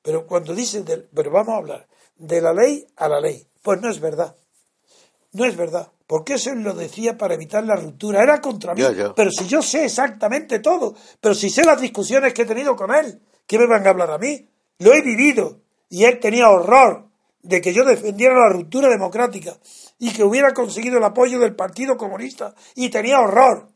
Pero cuando dice, del, pero vamos a hablar de la ley a la ley, pues no es verdad. No es verdad. Porque eso él lo decía para evitar la ruptura. Era contra mí. Pero si yo sé exactamente todo, pero si sé las discusiones que he tenido con él, ¿qué me van a hablar a mí? Lo he vivido. Y él tenía horror de que yo defendiera la ruptura democrática y que hubiera conseguido el apoyo del Partido Comunista y tenía horror.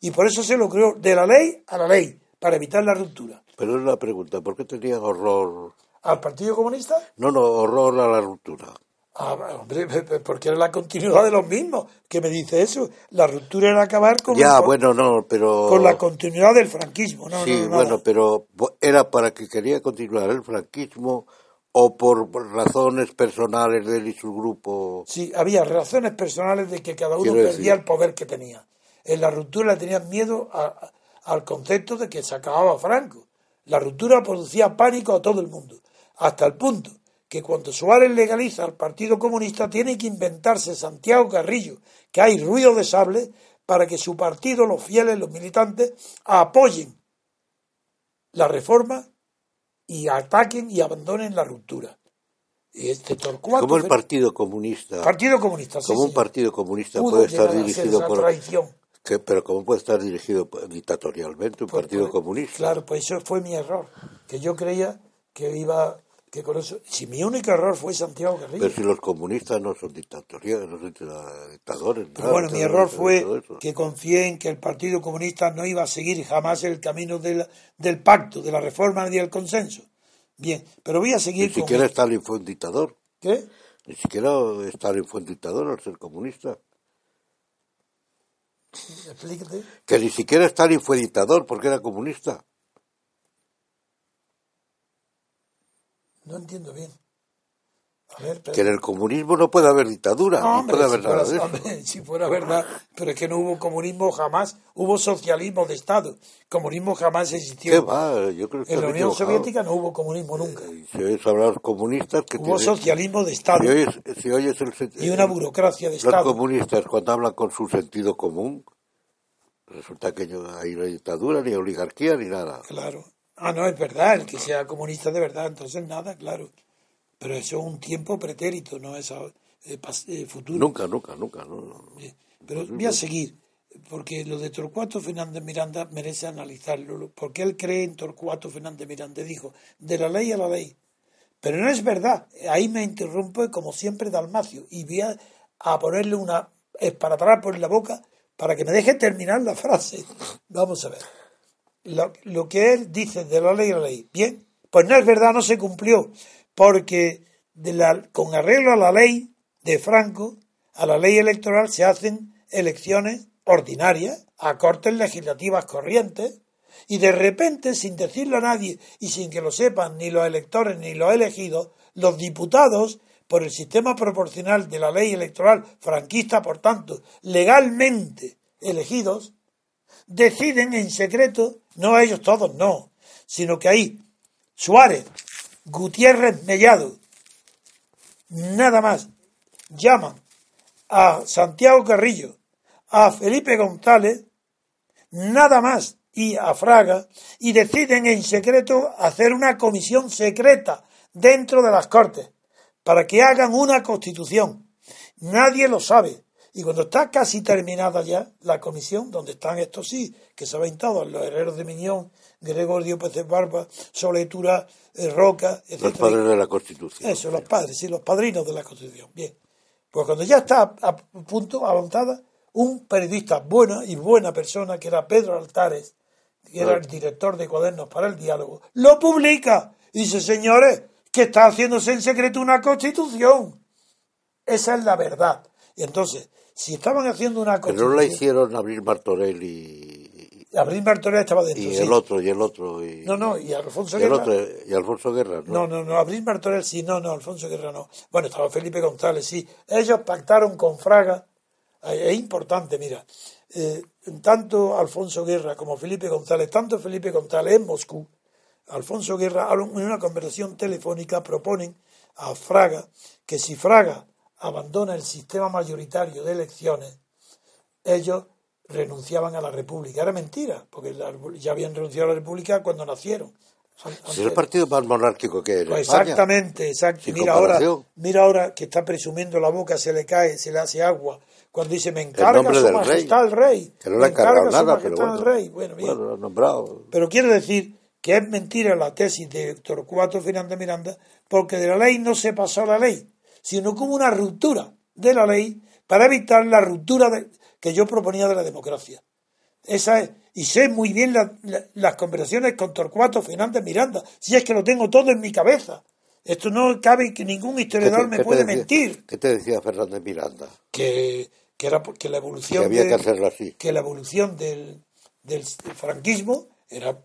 Y por eso se lo creó de la ley a la ley, para evitar la ruptura. Pero es una pregunta, ¿por qué tenía horror? ¿Al Partido Comunista? No, no, horror a la ruptura. Ah, hombre, porque era la continuidad de los mismos. que me dice eso? La ruptura era acabar con, Ya, el- bueno, no, pero... con la continuidad del franquismo. No, sí, no, no, bueno, pero era para que quería continuar el franquismo o por por razones personales de él y su grupo. Sí, había razones personales de que cada uno Quiero perdía decir- el poder que tenía. En la ruptura le tenían miedo a- a- al concepto de que se acababa Franco. La ruptura producía pánico a todo el mundo, hasta el punto que cuando Suárez legaliza al Partido Comunista tiene que inventarse Santiago Carrillo, que hay ruido de sable para que su partido, los fieles, los militantes, apoyen la reforma y ataquen y abandonen la ruptura. Este Torcuato Como el Partido Comunista, Partido Comunista, sí, como un partido comunista puede estar dirigido por... traición. que- pero cómo puede estar dirigido dictatorialmente un Pues, partido pues, comunista. Claro, pues eso fue mi error, que yo creía que iba, que con eso, si mi único error fue Santiago Carrillo. Pero si los comunistas no son dictatoriales, no son dictadores. Pero nada, bueno, mi error fue que confié en que el Partido Comunista no iba a seguir jamás el camino del, del pacto, de la reforma ni del consenso. Bien, pero voy a seguir Ni con... siquiera Stalin fue un dictador. ¿Qué? Ni siquiera Stalin fue un dictador al ser comunista. Explícate. Que ni siquiera Stalin fue dictador porque era comunista. No entiendo bien. A ver, pero- Que en el comunismo no puede haber dictadura, No, no, hombre, puede haber si, nada fuera, de eso. hombre, si fuera verdad, pero es que no hubo comunismo jamás, hubo socialismo de Estado, comunismo jamás existió. ¿Qué va? Yo creo que En la Unión. Soviética no hubo comunismo nunca. Y Si oyes hablar los comunistas que Hubo tienen- socialismo de Estado si oyes, si oyes el y una burocracia de los Estado. comunistas cuando hablan con su sentido común, resulta que no hay una dictadura, ni oligarquía, ni nada. Claro. Ah, no, es verdad, el que sea comunista de verdad, entonces nada, claro. Pero eso es un tiempo pretérito, no es eh, futuro. Nunca, nunca, nunca. No, no. Pero voy a seguir, porque lo de Torcuato Fernández Miranda merece analizarlo, porque él cree en Torcuato Fernández Miranda, dijo, de la ley a la ley. Pero no es verdad, ahí me interrumpe como siempre Dalmacio, y voy a, a ponerle una esparadrap por la boca para que me deje terminar la frase. Vamos a ver. Lo, que él dice de la ley a la ley, bien, pues no es verdad, no se cumplió, porque de la, con arreglo a la ley de Franco, a la ley electoral se hacen elecciones ordinarias, a cortes legislativas corrientes, y de repente, sin decirlo a nadie y sin que lo sepan ni los electores ni los elegidos, los diputados, por el sistema proporcional de la ley electoral franquista, por tanto, legalmente elegidos, deciden en secreto, no ellos todos, no, sino que ahí Suárez, Gutiérrez Mellado, nada más, llaman a Santiago Carrillo, a Felipe González, nada más, y a Fraga, y deciden en secreto hacer una comisión secreta dentro de las Cortes, para que hagan una constitución. Nadie lo sabe. Y cuando está casi terminada ya la comisión, donde están estos sí, que saben todos, los herreros de Miñón, Gregorio Pérez Barba, Soletura, eh, Roca, etc. Los padres de la Constitución. Eso, los padres, sí, los padrinos de la Constitución. Bien. Pues cuando ya está a, a punto, avanzada, un periodista buena y buena persona, que era Pedro Altares, que era el director de Cuadernos para el Diálogo, lo publica y dice, señores, que está haciéndose en secreto una constitución. Esa es la verdad. Y entonces, si estaban haciendo una Pero no la hicieron Abril Martorell y, Abril Martorell estaba dentro, y sí. el otro, y el otro. Y, No, no, y Alfonso y Guerra... otro, y Alfonso Guerra, ¿no? No, no, no, Abril Martorell sí, no, no, Alfonso Guerra no. Bueno, estaba Felipe González, sí. Ellos pactaron con Fraga, eh, es importante, mira, eh, tanto Alfonso Guerra como Felipe González, tanto Felipe González en Moscú, Alfonso Guerra en una conversación telefónica proponen a Fraga que si Fraga abandona el sistema mayoritario de elecciones, ellos renunciaban a la República. Era mentira, porque la- ya habían renunciado a la República cuando nacieron. Si es el partido más monárquico que en Pues exactamente, exacto. Mira ahora, mira ahora que está presumiendo la boca, se le cae, se le hace agua. Cuando dice, me encarga nombre su majestad el rey. Que no le ha encargado nada, pero bueno. el rey. Bueno, bien. Bueno, lo han nombrado. Pero quiero decir que es mentira la tesis de Torcuato Fernández Miranda, porque de la ley no se pasó la ley, sino como una ruptura de la ley para evitar la ruptura de- que yo proponía de la democracia. Esa es, y sé muy bien la- la- las conversaciones con Torcuato Fernández Miranda, si es que lo tengo todo en mi cabeza. Esto no cabe que ningún ¿Qué historiador te- me puede decía- mentir. ¿Qué te decía Fernández Miranda? Que, que era que la Que evolución había de- que hacerlo así. que la evolución del, del franquismo era,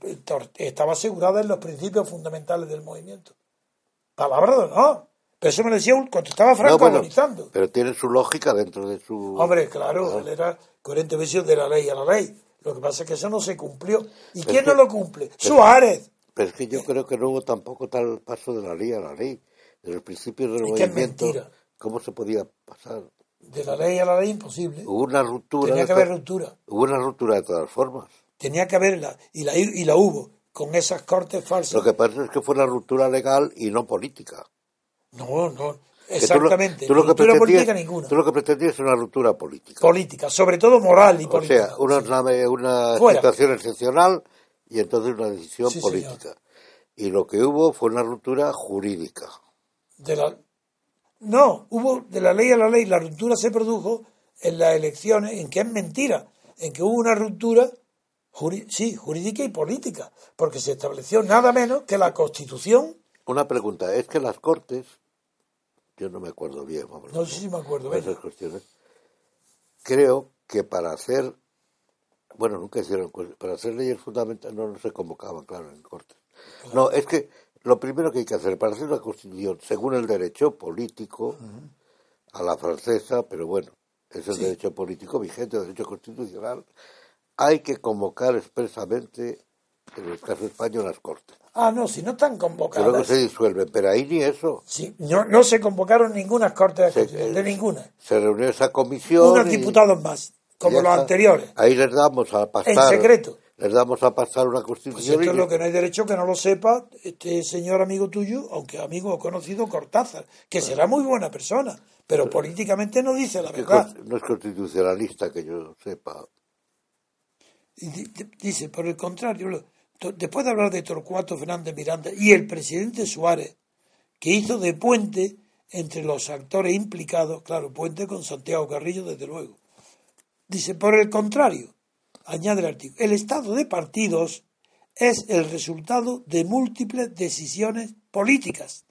estaba asegurada en los principios fundamentales del movimiento. Palabra de no. Pero eso me lo decía cuando estaba Franco No, bueno, agonizando. pero tiene su lógica dentro de su... Hombre, claro, él era coherente visión de la ley a la ley. Lo que pasa es que eso no se cumplió. ¿Y quién que- no lo cumple? Suárez. Pero es que yo creo que no hubo tampoco tal paso de la ley a la ley. De los principios del Es que es movimiento, mentira. ¿cómo se podía pasar? De la ley a la ley, imposible. Hubo una ruptura. Tenía que haber ruptura. Hubo una ruptura de todas formas. Tenía que haberla. Y la, y la hubo. Con esas cortes falsas. Lo que pasa es que fue una ruptura legal y no política. No, no. Que tú lo- Exactamente. tú lo que ruptura política ninguna. Tú lo que pretendías es una ruptura política. Política. Sobre todo moral y o política. sea, una, una, una Fuera. situación excepcional y entonces una decisión Sí, política. Y lo que hubo fue una ruptura jurídica. de la no hubo de la ley a la ley la ruptura se produjo en las elecciones en que es mentira en que hubo una ruptura juri- sí jurídica y política porque se estableció nada menos que la constitución Una pregunta, es que las Cortes, yo no me acuerdo bien, vamos, no sé si me acuerdo esas venga. cuestiones, creo que para hacer, bueno, nunca hicieron, para hacer leyes fundamentales no, no se convocaban, claro, en Cortes. No, es que lo primero que hay que hacer para hacer una constitución, según el derecho político, a la francesa, pero bueno, es el derecho político vigente, el derecho constitucional, hay que convocar expresamente, en el caso español, las Cortes. ah no si no están Que luego convocadas se disuelven, pero ahí ni eso. Sí, no, no se convocaron ninguna cortes de Se- de ninguna Se reunió esa comisión. unos y- diputados más como los está. anteriores Ahí les damos a pasar. En secreto. Les damos a pasar una Pues constitución. esto y es lo que no hay derecho que no lo sepa este señor amigo tuyo, aunque amigo o conocido Cortázar, que será muy buena persona, pero políticamente no dice la que verdad. no es constitucionalista que yo sepa. Dice, por el contrario, después de hablar de Torcuato Fernández Miranda y el presidente Suárez, que hizo de puente entre los actores implicados, claro, puente con Santiago Carrillo, desde luego. Dice, por el contrario, añade el artículo, el estado de partidos es el resultado de múltiples decisiones políticas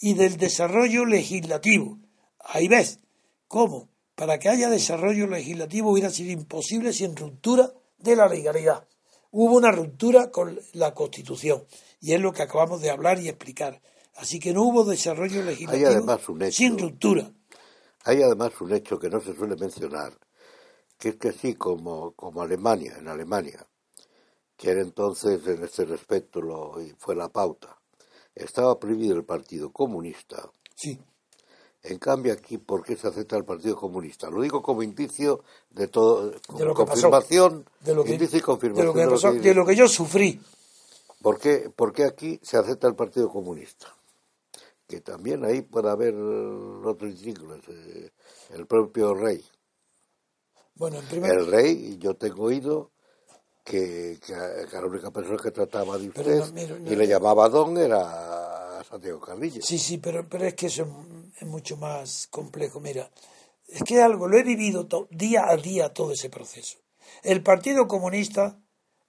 y del desarrollo legislativo. Ahí ves cómo para que haya desarrollo legislativo hubiera sido imposible sin ruptura de la legalidad. Hubo una ruptura con la Constitución y es lo que acabamos de hablar y explicar. Así que no hubo desarrollo legislativo además un hecho. sin ruptura. Hay además un hecho que no se suele mencionar, que es que sí, como, como Alemania, en Alemania, que era entonces en este respecto lo, fue la pauta, estaba prohibido el Partido Comunista. Sí, En cambio aquí, ¿por qué se acepta el Partido Comunista? Lo digo como indicio de todo, como de lo que pasó. confirmación, De lo que, indicio y de confirmación lo que pasó, dice. de lo que yo sufrí. ¿Por qué, por qué aquí se acepta el Partido Comunista? Que también ahí puede haber otros siglos, eh, el propio rey. Bueno, en primer El rey, yo tengo oído que, que, la única persona que trataba de usted no, mira, no, y le llamaba don era Sí, sí, pero, pero es que eso es, mucho más complejo. Mira, es que algo, lo he vivido día a día todo ese proceso. El Partido Comunista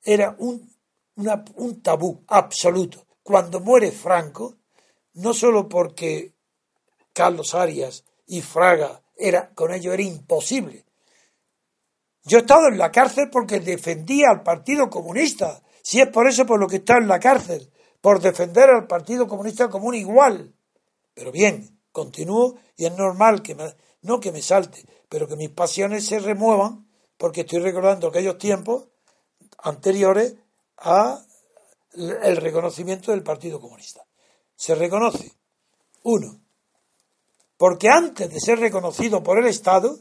era un, una- un tabú absoluto. Cuando muere Franco, no solo porque Carlos Arias y Fraga era, con ello era imposible. Yo he estado en la cárcel porque defendía al Partido Comunista. Si es por eso por lo que he estado en la cárcel, por defender al Partido Comunista como un igual. Pero bien, continúo y es normal que me, no que me salte, pero que mis pasiones se remuevan porque estoy recordando aquellos tiempos anteriores a el reconocimiento del Partido Comunista. Se reconoce, uno, porque antes de ser reconocido por el Estado,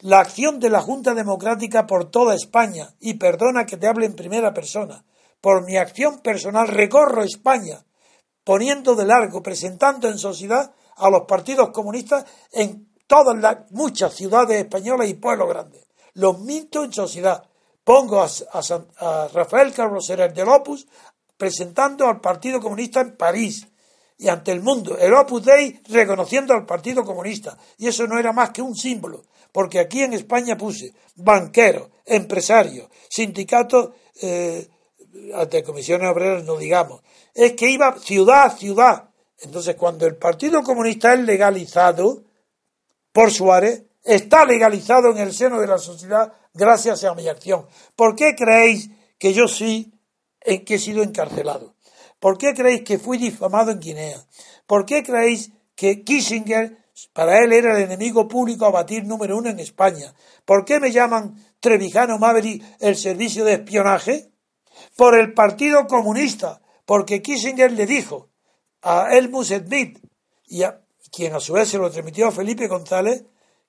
la acción de la Junta Democrática por toda España, y perdona que te hable en primera persona, por mi acción personal recorro España, poniendo de largo, presentando en sociedad a los partidos comunistas en todas las muchas ciudades españolas y pueblos grandes. Los minto en sociedad. Pongo a, a San- a Rafael del Opus presentando al Partido Comunista en París y ante el mundo. El Opus Dei reconociendo al Partido Comunista. Y eso no era más que un símbolo, porque aquí en España puse banqueros, empresarios, sindicatos eh, de comisiones obreras, no digamos. Es que iba ciudad a ciudad. Entonces, cuando el Partido Comunista es legalizado por Suárez, está legalizado en el seno de la sociedad gracias a mi acción. ¿Por qué creéis que yo sí eh, que he sido encarcelado? ¿Por qué creéis que fui difamado en Guinea? ¿Por qué creéis que Kissinger, para él era el enemigo público a batir número uno en España? ¿Por qué me llaman Trevijano Maverick el servicio de espionaje? Por el Partido Comunista, porque Kissinger le dijo a Elmus Smith, y a, quien a su vez se lo transmitió a Felipe González,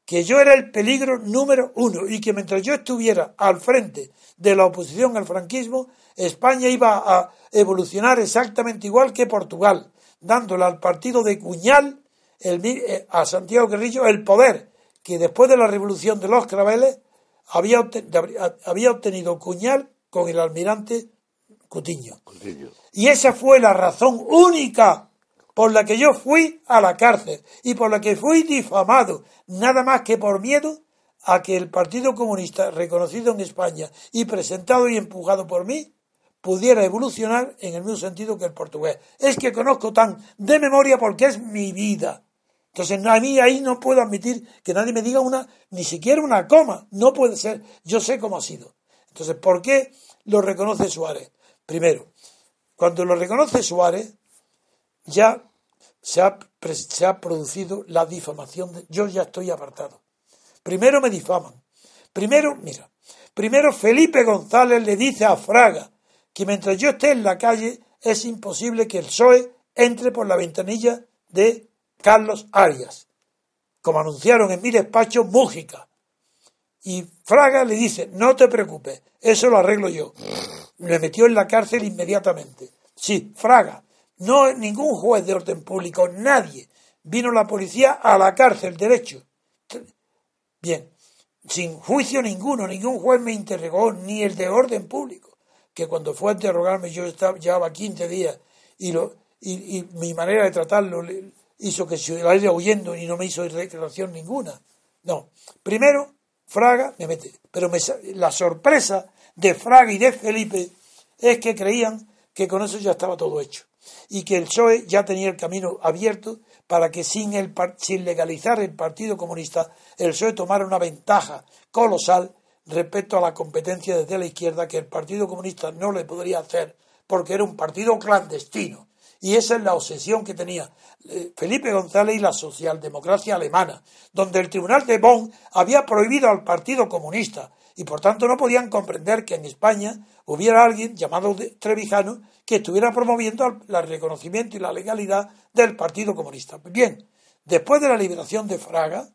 que yo era el peligro número uno y que mientras yo estuviera al frente de la oposición al franquismo, España iba a evolucionar exactamente igual que Portugal, dándole al partido de Cuñal, eh, a Santiago Guerrillo, el poder que después de la revolución de los claveles había obtenido Cuñal con el almirante Cutiño. Y esa fue la razón única por la que yo fui a la cárcel y por la que fui difamado, nada más que por miedo a que el Partido Comunista, reconocido en España y presentado y empujado por mí, pudiera evolucionar en el mismo sentido que el portugués. Es que conozco tan de memoria porque es mi vida. Entonces a mí ahí no puedo admitir que nadie me diga una, ni siquiera una coma. No puede ser. Yo sé cómo ha sido. Entonces, ¿por qué lo reconoce Suárez? Primero, cuando lo reconoce Suárez, ya se ha, se ha producido la difamación. De, yo ya estoy apartado. Primero me difaman. Primero, mira, primero Felipe González le dice a Fraga, que mientras yo esté en la calle es imposible que el PSOE entre por la ventanilla de Carlos Arias, como anunciaron en mi despacho Mújica. Y Fraga le dice, no te preocupes, eso lo arreglo yo. Le metió en la cárcel inmediatamente. Sí, Fraga, no ningún juez de orden público, nadie. Vino la policía a la cárcel, derecho. Bien, sin juicio ninguno, ningún juez me interrogó, ni el de orden público que cuando fue a interrogarme yo estaba, llevaba 15 días y, lo, y, mi manera de tratarlo hizo que se iba huyendo y no me hizo declaración ninguna. No, primero Fraga me mete, pero la sorpresa de Fraga y de Felipe es que creían que con eso ya estaba todo hecho y que el PSOE ya tenía el camino abierto para que sin, el, sin legalizar el Partido Comunista el PSOE tomara una ventaja colosal respecto a la competencia desde la izquierda que el Partido Comunista no le podría hacer porque era un partido clandestino. Y esa es la obsesión que tenía eh, Felipe González y la socialdemocracia alemana, donde el Tribunal de Bonn había prohibido al Partido Comunista y por tanto no podían comprender que en España hubiera alguien llamado Trevijano que estuviera promoviendo el reconocimiento y la legalidad del Partido Comunista. Bien, después de la liberación de Fraga,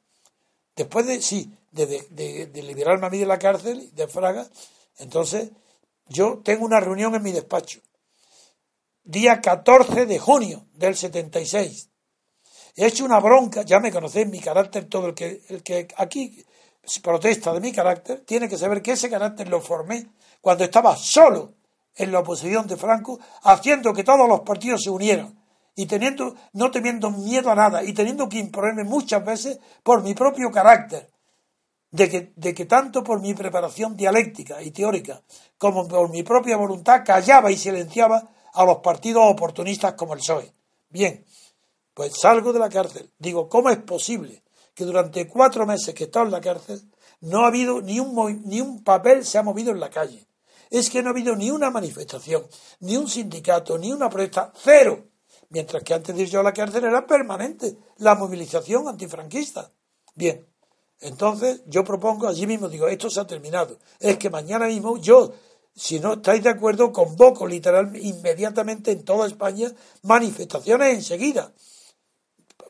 después de, sí, de, liberarme a mí de la cárcel, de Fraga, entonces yo tengo una reunión en mi despacho, día 14 de junio del 76. He hecho una bronca, ya me conocéis mi carácter, todo el que, el que aquí protesta de mi carácter, tiene que saber que ese carácter lo formé cuando estaba solo en la oposición de Franco, haciendo que todos los partidos se unieran y teniendo, no teniendo miedo a nada y teniendo que imponerme muchas veces por mi propio carácter, de que, de que tanto por mi preparación dialéctica y teórica como por mi propia voluntad callaba y silenciaba a los partidos oportunistas como el PSOE. Bien, pues salgo de la cárcel. Digo, ¿cómo es posible que durante cuatro meses que he estado en la cárcel no ha habido ni un, ni un papel se ha movido en la calle? Es que no ha habido ni una manifestación, ni un sindicato, ni una protesta, cero. Mientras que antes de ir yo a la cárcel era permanente la movilización antifranquista. Bien, entonces, yo propongo, allí mismo digo, esto se ha terminado. Es que mañana mismo yo, si no estáis de acuerdo, convoco literalmente, inmediatamente en toda España, manifestaciones enseguida,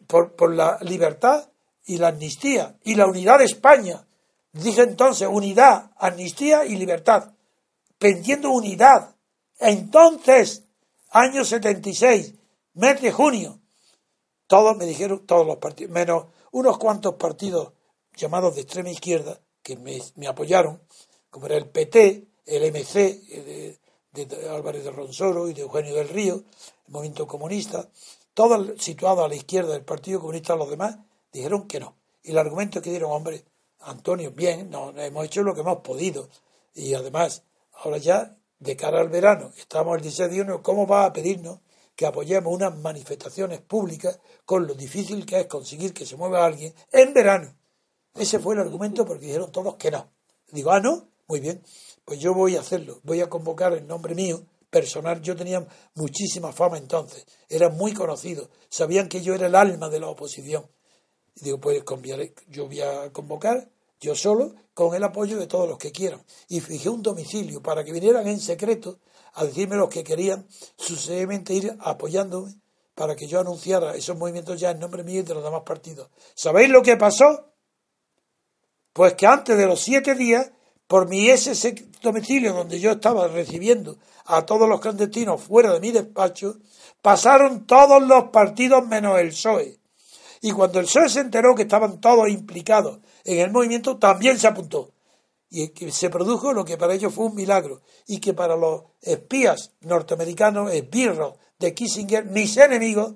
por, por la libertad y la amnistía y la unidad de España. Dije entonces, unidad, amnistía y libertad. Pendiendo unidad. Entonces, año 76, mes de junio, todos me dijeron, todos los partidos, menos unos cuantos partidos llamados de extrema izquierda que me, apoyaron, como era el PT, el MC de, de Álvarez de Ronsoro y de Eugenio del Río, el movimiento comunista, todos situados a la izquierda del Partido Comunista, los demás dijeron que no. Y el argumento que dieron, hombre, Antonio, bien, no, hemos hecho lo que hemos podido. Y además, ahora ya, de cara al verano, estamos el 16 de junio, ¿cómo va a pedirnos que apoyemos unas manifestaciones públicas con lo difícil que es conseguir que se mueva alguien en verano? Ese fue el argumento porque dijeron todos que no. Digo, ah, no, muy bien, pues yo voy a hacerlo, voy a convocar en nombre mío personal. Yo tenía muchísima fama entonces, era muy conocido, sabían que yo era el alma de la oposición. Y digo, pues yo voy a convocar yo solo, con el apoyo de todos los que quieran. Y fijé un domicilio para que vinieran en secreto a decirme los que querían sucesivamente ir apoyándome para que yo anunciara esos movimientos ya en nombre mío y de los demás partidos. ¿Sabéis lo que pasó? Pues que antes de los siete días, por mi ese domicilio donde yo estaba recibiendo a todos los clandestinos fuera de mi despacho, pasaron todos los partidos menos el PSOE. Y cuando el PSOE se enteró que estaban todos implicados en el movimiento, también se apuntó. Y se produjo lo que para ellos fue un milagro. Y que para los espías norteamericanos, esbirros de Kissinger, mis enemigos,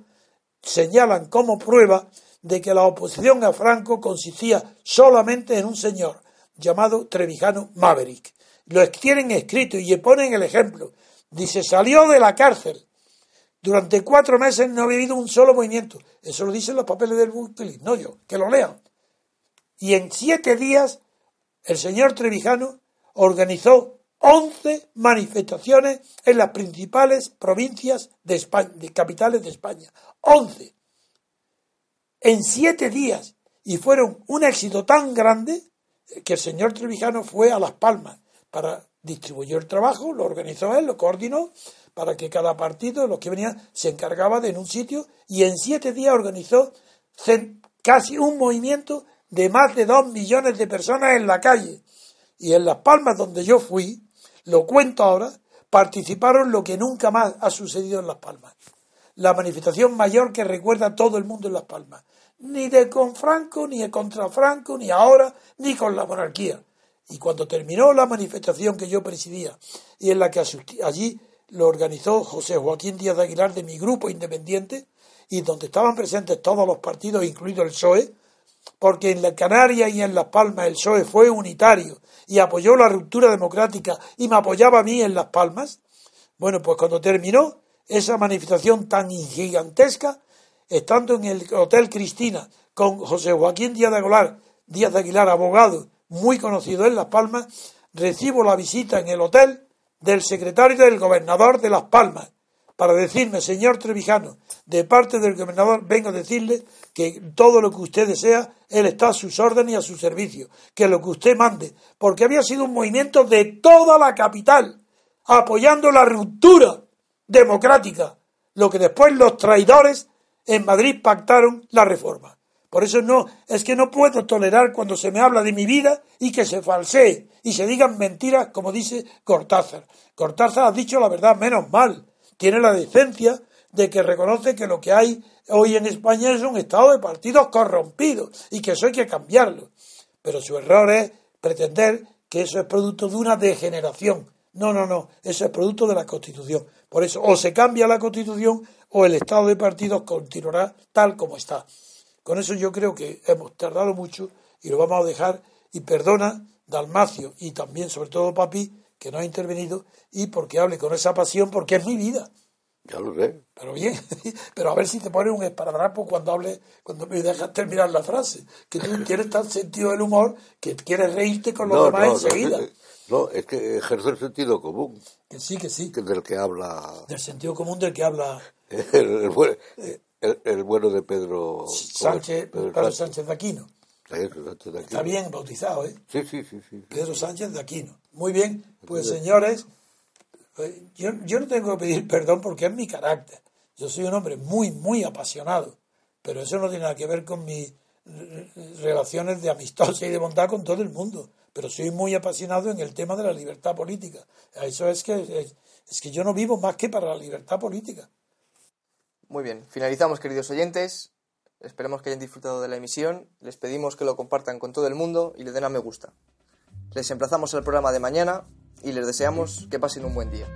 señalan como prueba de que la oposición a Franco consistía solamente en un señor llamado Trevijano Maverick. Lo tienen escrito y ponen el ejemplo. Dice, salió de la cárcel durante cuatro meses no había habido un solo movimiento. Eso lo dicen los papeles del Wikileaks, no yo, que lo lean. Y en siete días el señor Trevijano organizó once manifestaciones en las principales provincias de España, de capitales de España. Once. En siete días. Y fueron un éxito tan grande que el señor Trevijano fue a Las Palmas para distribuyó el trabajo, lo organizó él, lo coordinó, para que cada partido, los que venían, se encargaba de en un sitio y en siete días organizó casi un movimiento de más de dos millones de personas en la calle. Y en Las Palmas, donde yo fui, lo cuento ahora, participaron lo que nunca más ha sucedido en Las Palmas. La manifestación mayor que recuerda a todo el mundo en Las Palmas. Ni de con Franco, ni de contra Franco, ni ahora, ni con la monarquía. Y cuando terminó la manifestación que yo presidía y en la que allí lo organizó José Joaquín Díaz de Aguilar de mi grupo independiente y donde estaban presentes todos los partidos, incluido el PSOE, porque en la Canaria y en Las Palmas el PSOE fue unitario y apoyó la ruptura democrática y me apoyaba a mí en Las Palmas. Bueno, pues cuando terminó esa manifestación tan gigantesca, estando en el Hotel Cristina con José Joaquín Díaz de Aguilar, Díaz de Aguilar, abogado, muy conocido en Las Palmas, recibo la visita en el hotel del secretario del gobernador de Las Palmas para decirme, señor Trevijano, de parte del gobernador vengo a decirle que todo lo que usted desea, él está a sus órdenes y a su servicio, que lo que usted mande, porque había sido un movimiento de toda la capital, apoyando la ruptura democrática, lo que después los traidores en Madrid pactaron la reforma. Por eso no, es que no puedo tolerar cuando se me habla de mi vida y que se falsee y se digan mentiras, como dice Cortázar. Cortázar ha dicho la verdad, menos mal. Tiene la decencia de que reconoce que lo que hay hoy en España es un estado de partidos corrompidos y que eso hay que cambiarlo. Pero su error es pretender que eso es producto de una degeneración. No, no, no, eso es producto de la Constitución. Por eso o se cambia la Constitución o el estado de partidos continuará tal como está. Con eso yo creo que hemos tardado mucho y lo vamos a dejar. Y perdona, Dalmacio, y también sobre todo Papi, que no ha intervenido, y porque hable con esa pasión, porque es mi vida. Ya lo sé. Pero bien, pero a ver si te pones un esparadrapo cuando hable, cuando me dejas terminar la frase. Que tú tienes tal sentido del humor que quieres reírte con los demás enseguida. No, es que ejerce el sentido común. Que sí, que sí. Que del que habla. Del sentido común del que habla. el, el, bueno de Pedro Sánchez, Pedro, Sánchez de Aquino. Aquino. Está bien bautizado, ¿eh? Sí, sí, sí, sí. Pedro Sánchez de Aquino. Muy bien, pues señores, eh, yo, yo no tengo que pedir perdón porque es mi carácter. Yo soy un hombre muy, muy apasionado, pero eso no tiene nada que ver con mis relaciones de amistosa y de bondad con todo el mundo. Pero soy muy apasionado en el tema de la libertad política. Eso es que, es que yo no vivo más que para la libertad política. Muy bien, finalizamos queridos oyentes. Esperemos que hayan disfrutado de la emisión. Les pedimos que lo compartan con todo el mundo y le den a me gusta. Les emplazamos al programa de mañana y les deseamos que pasen un buen día.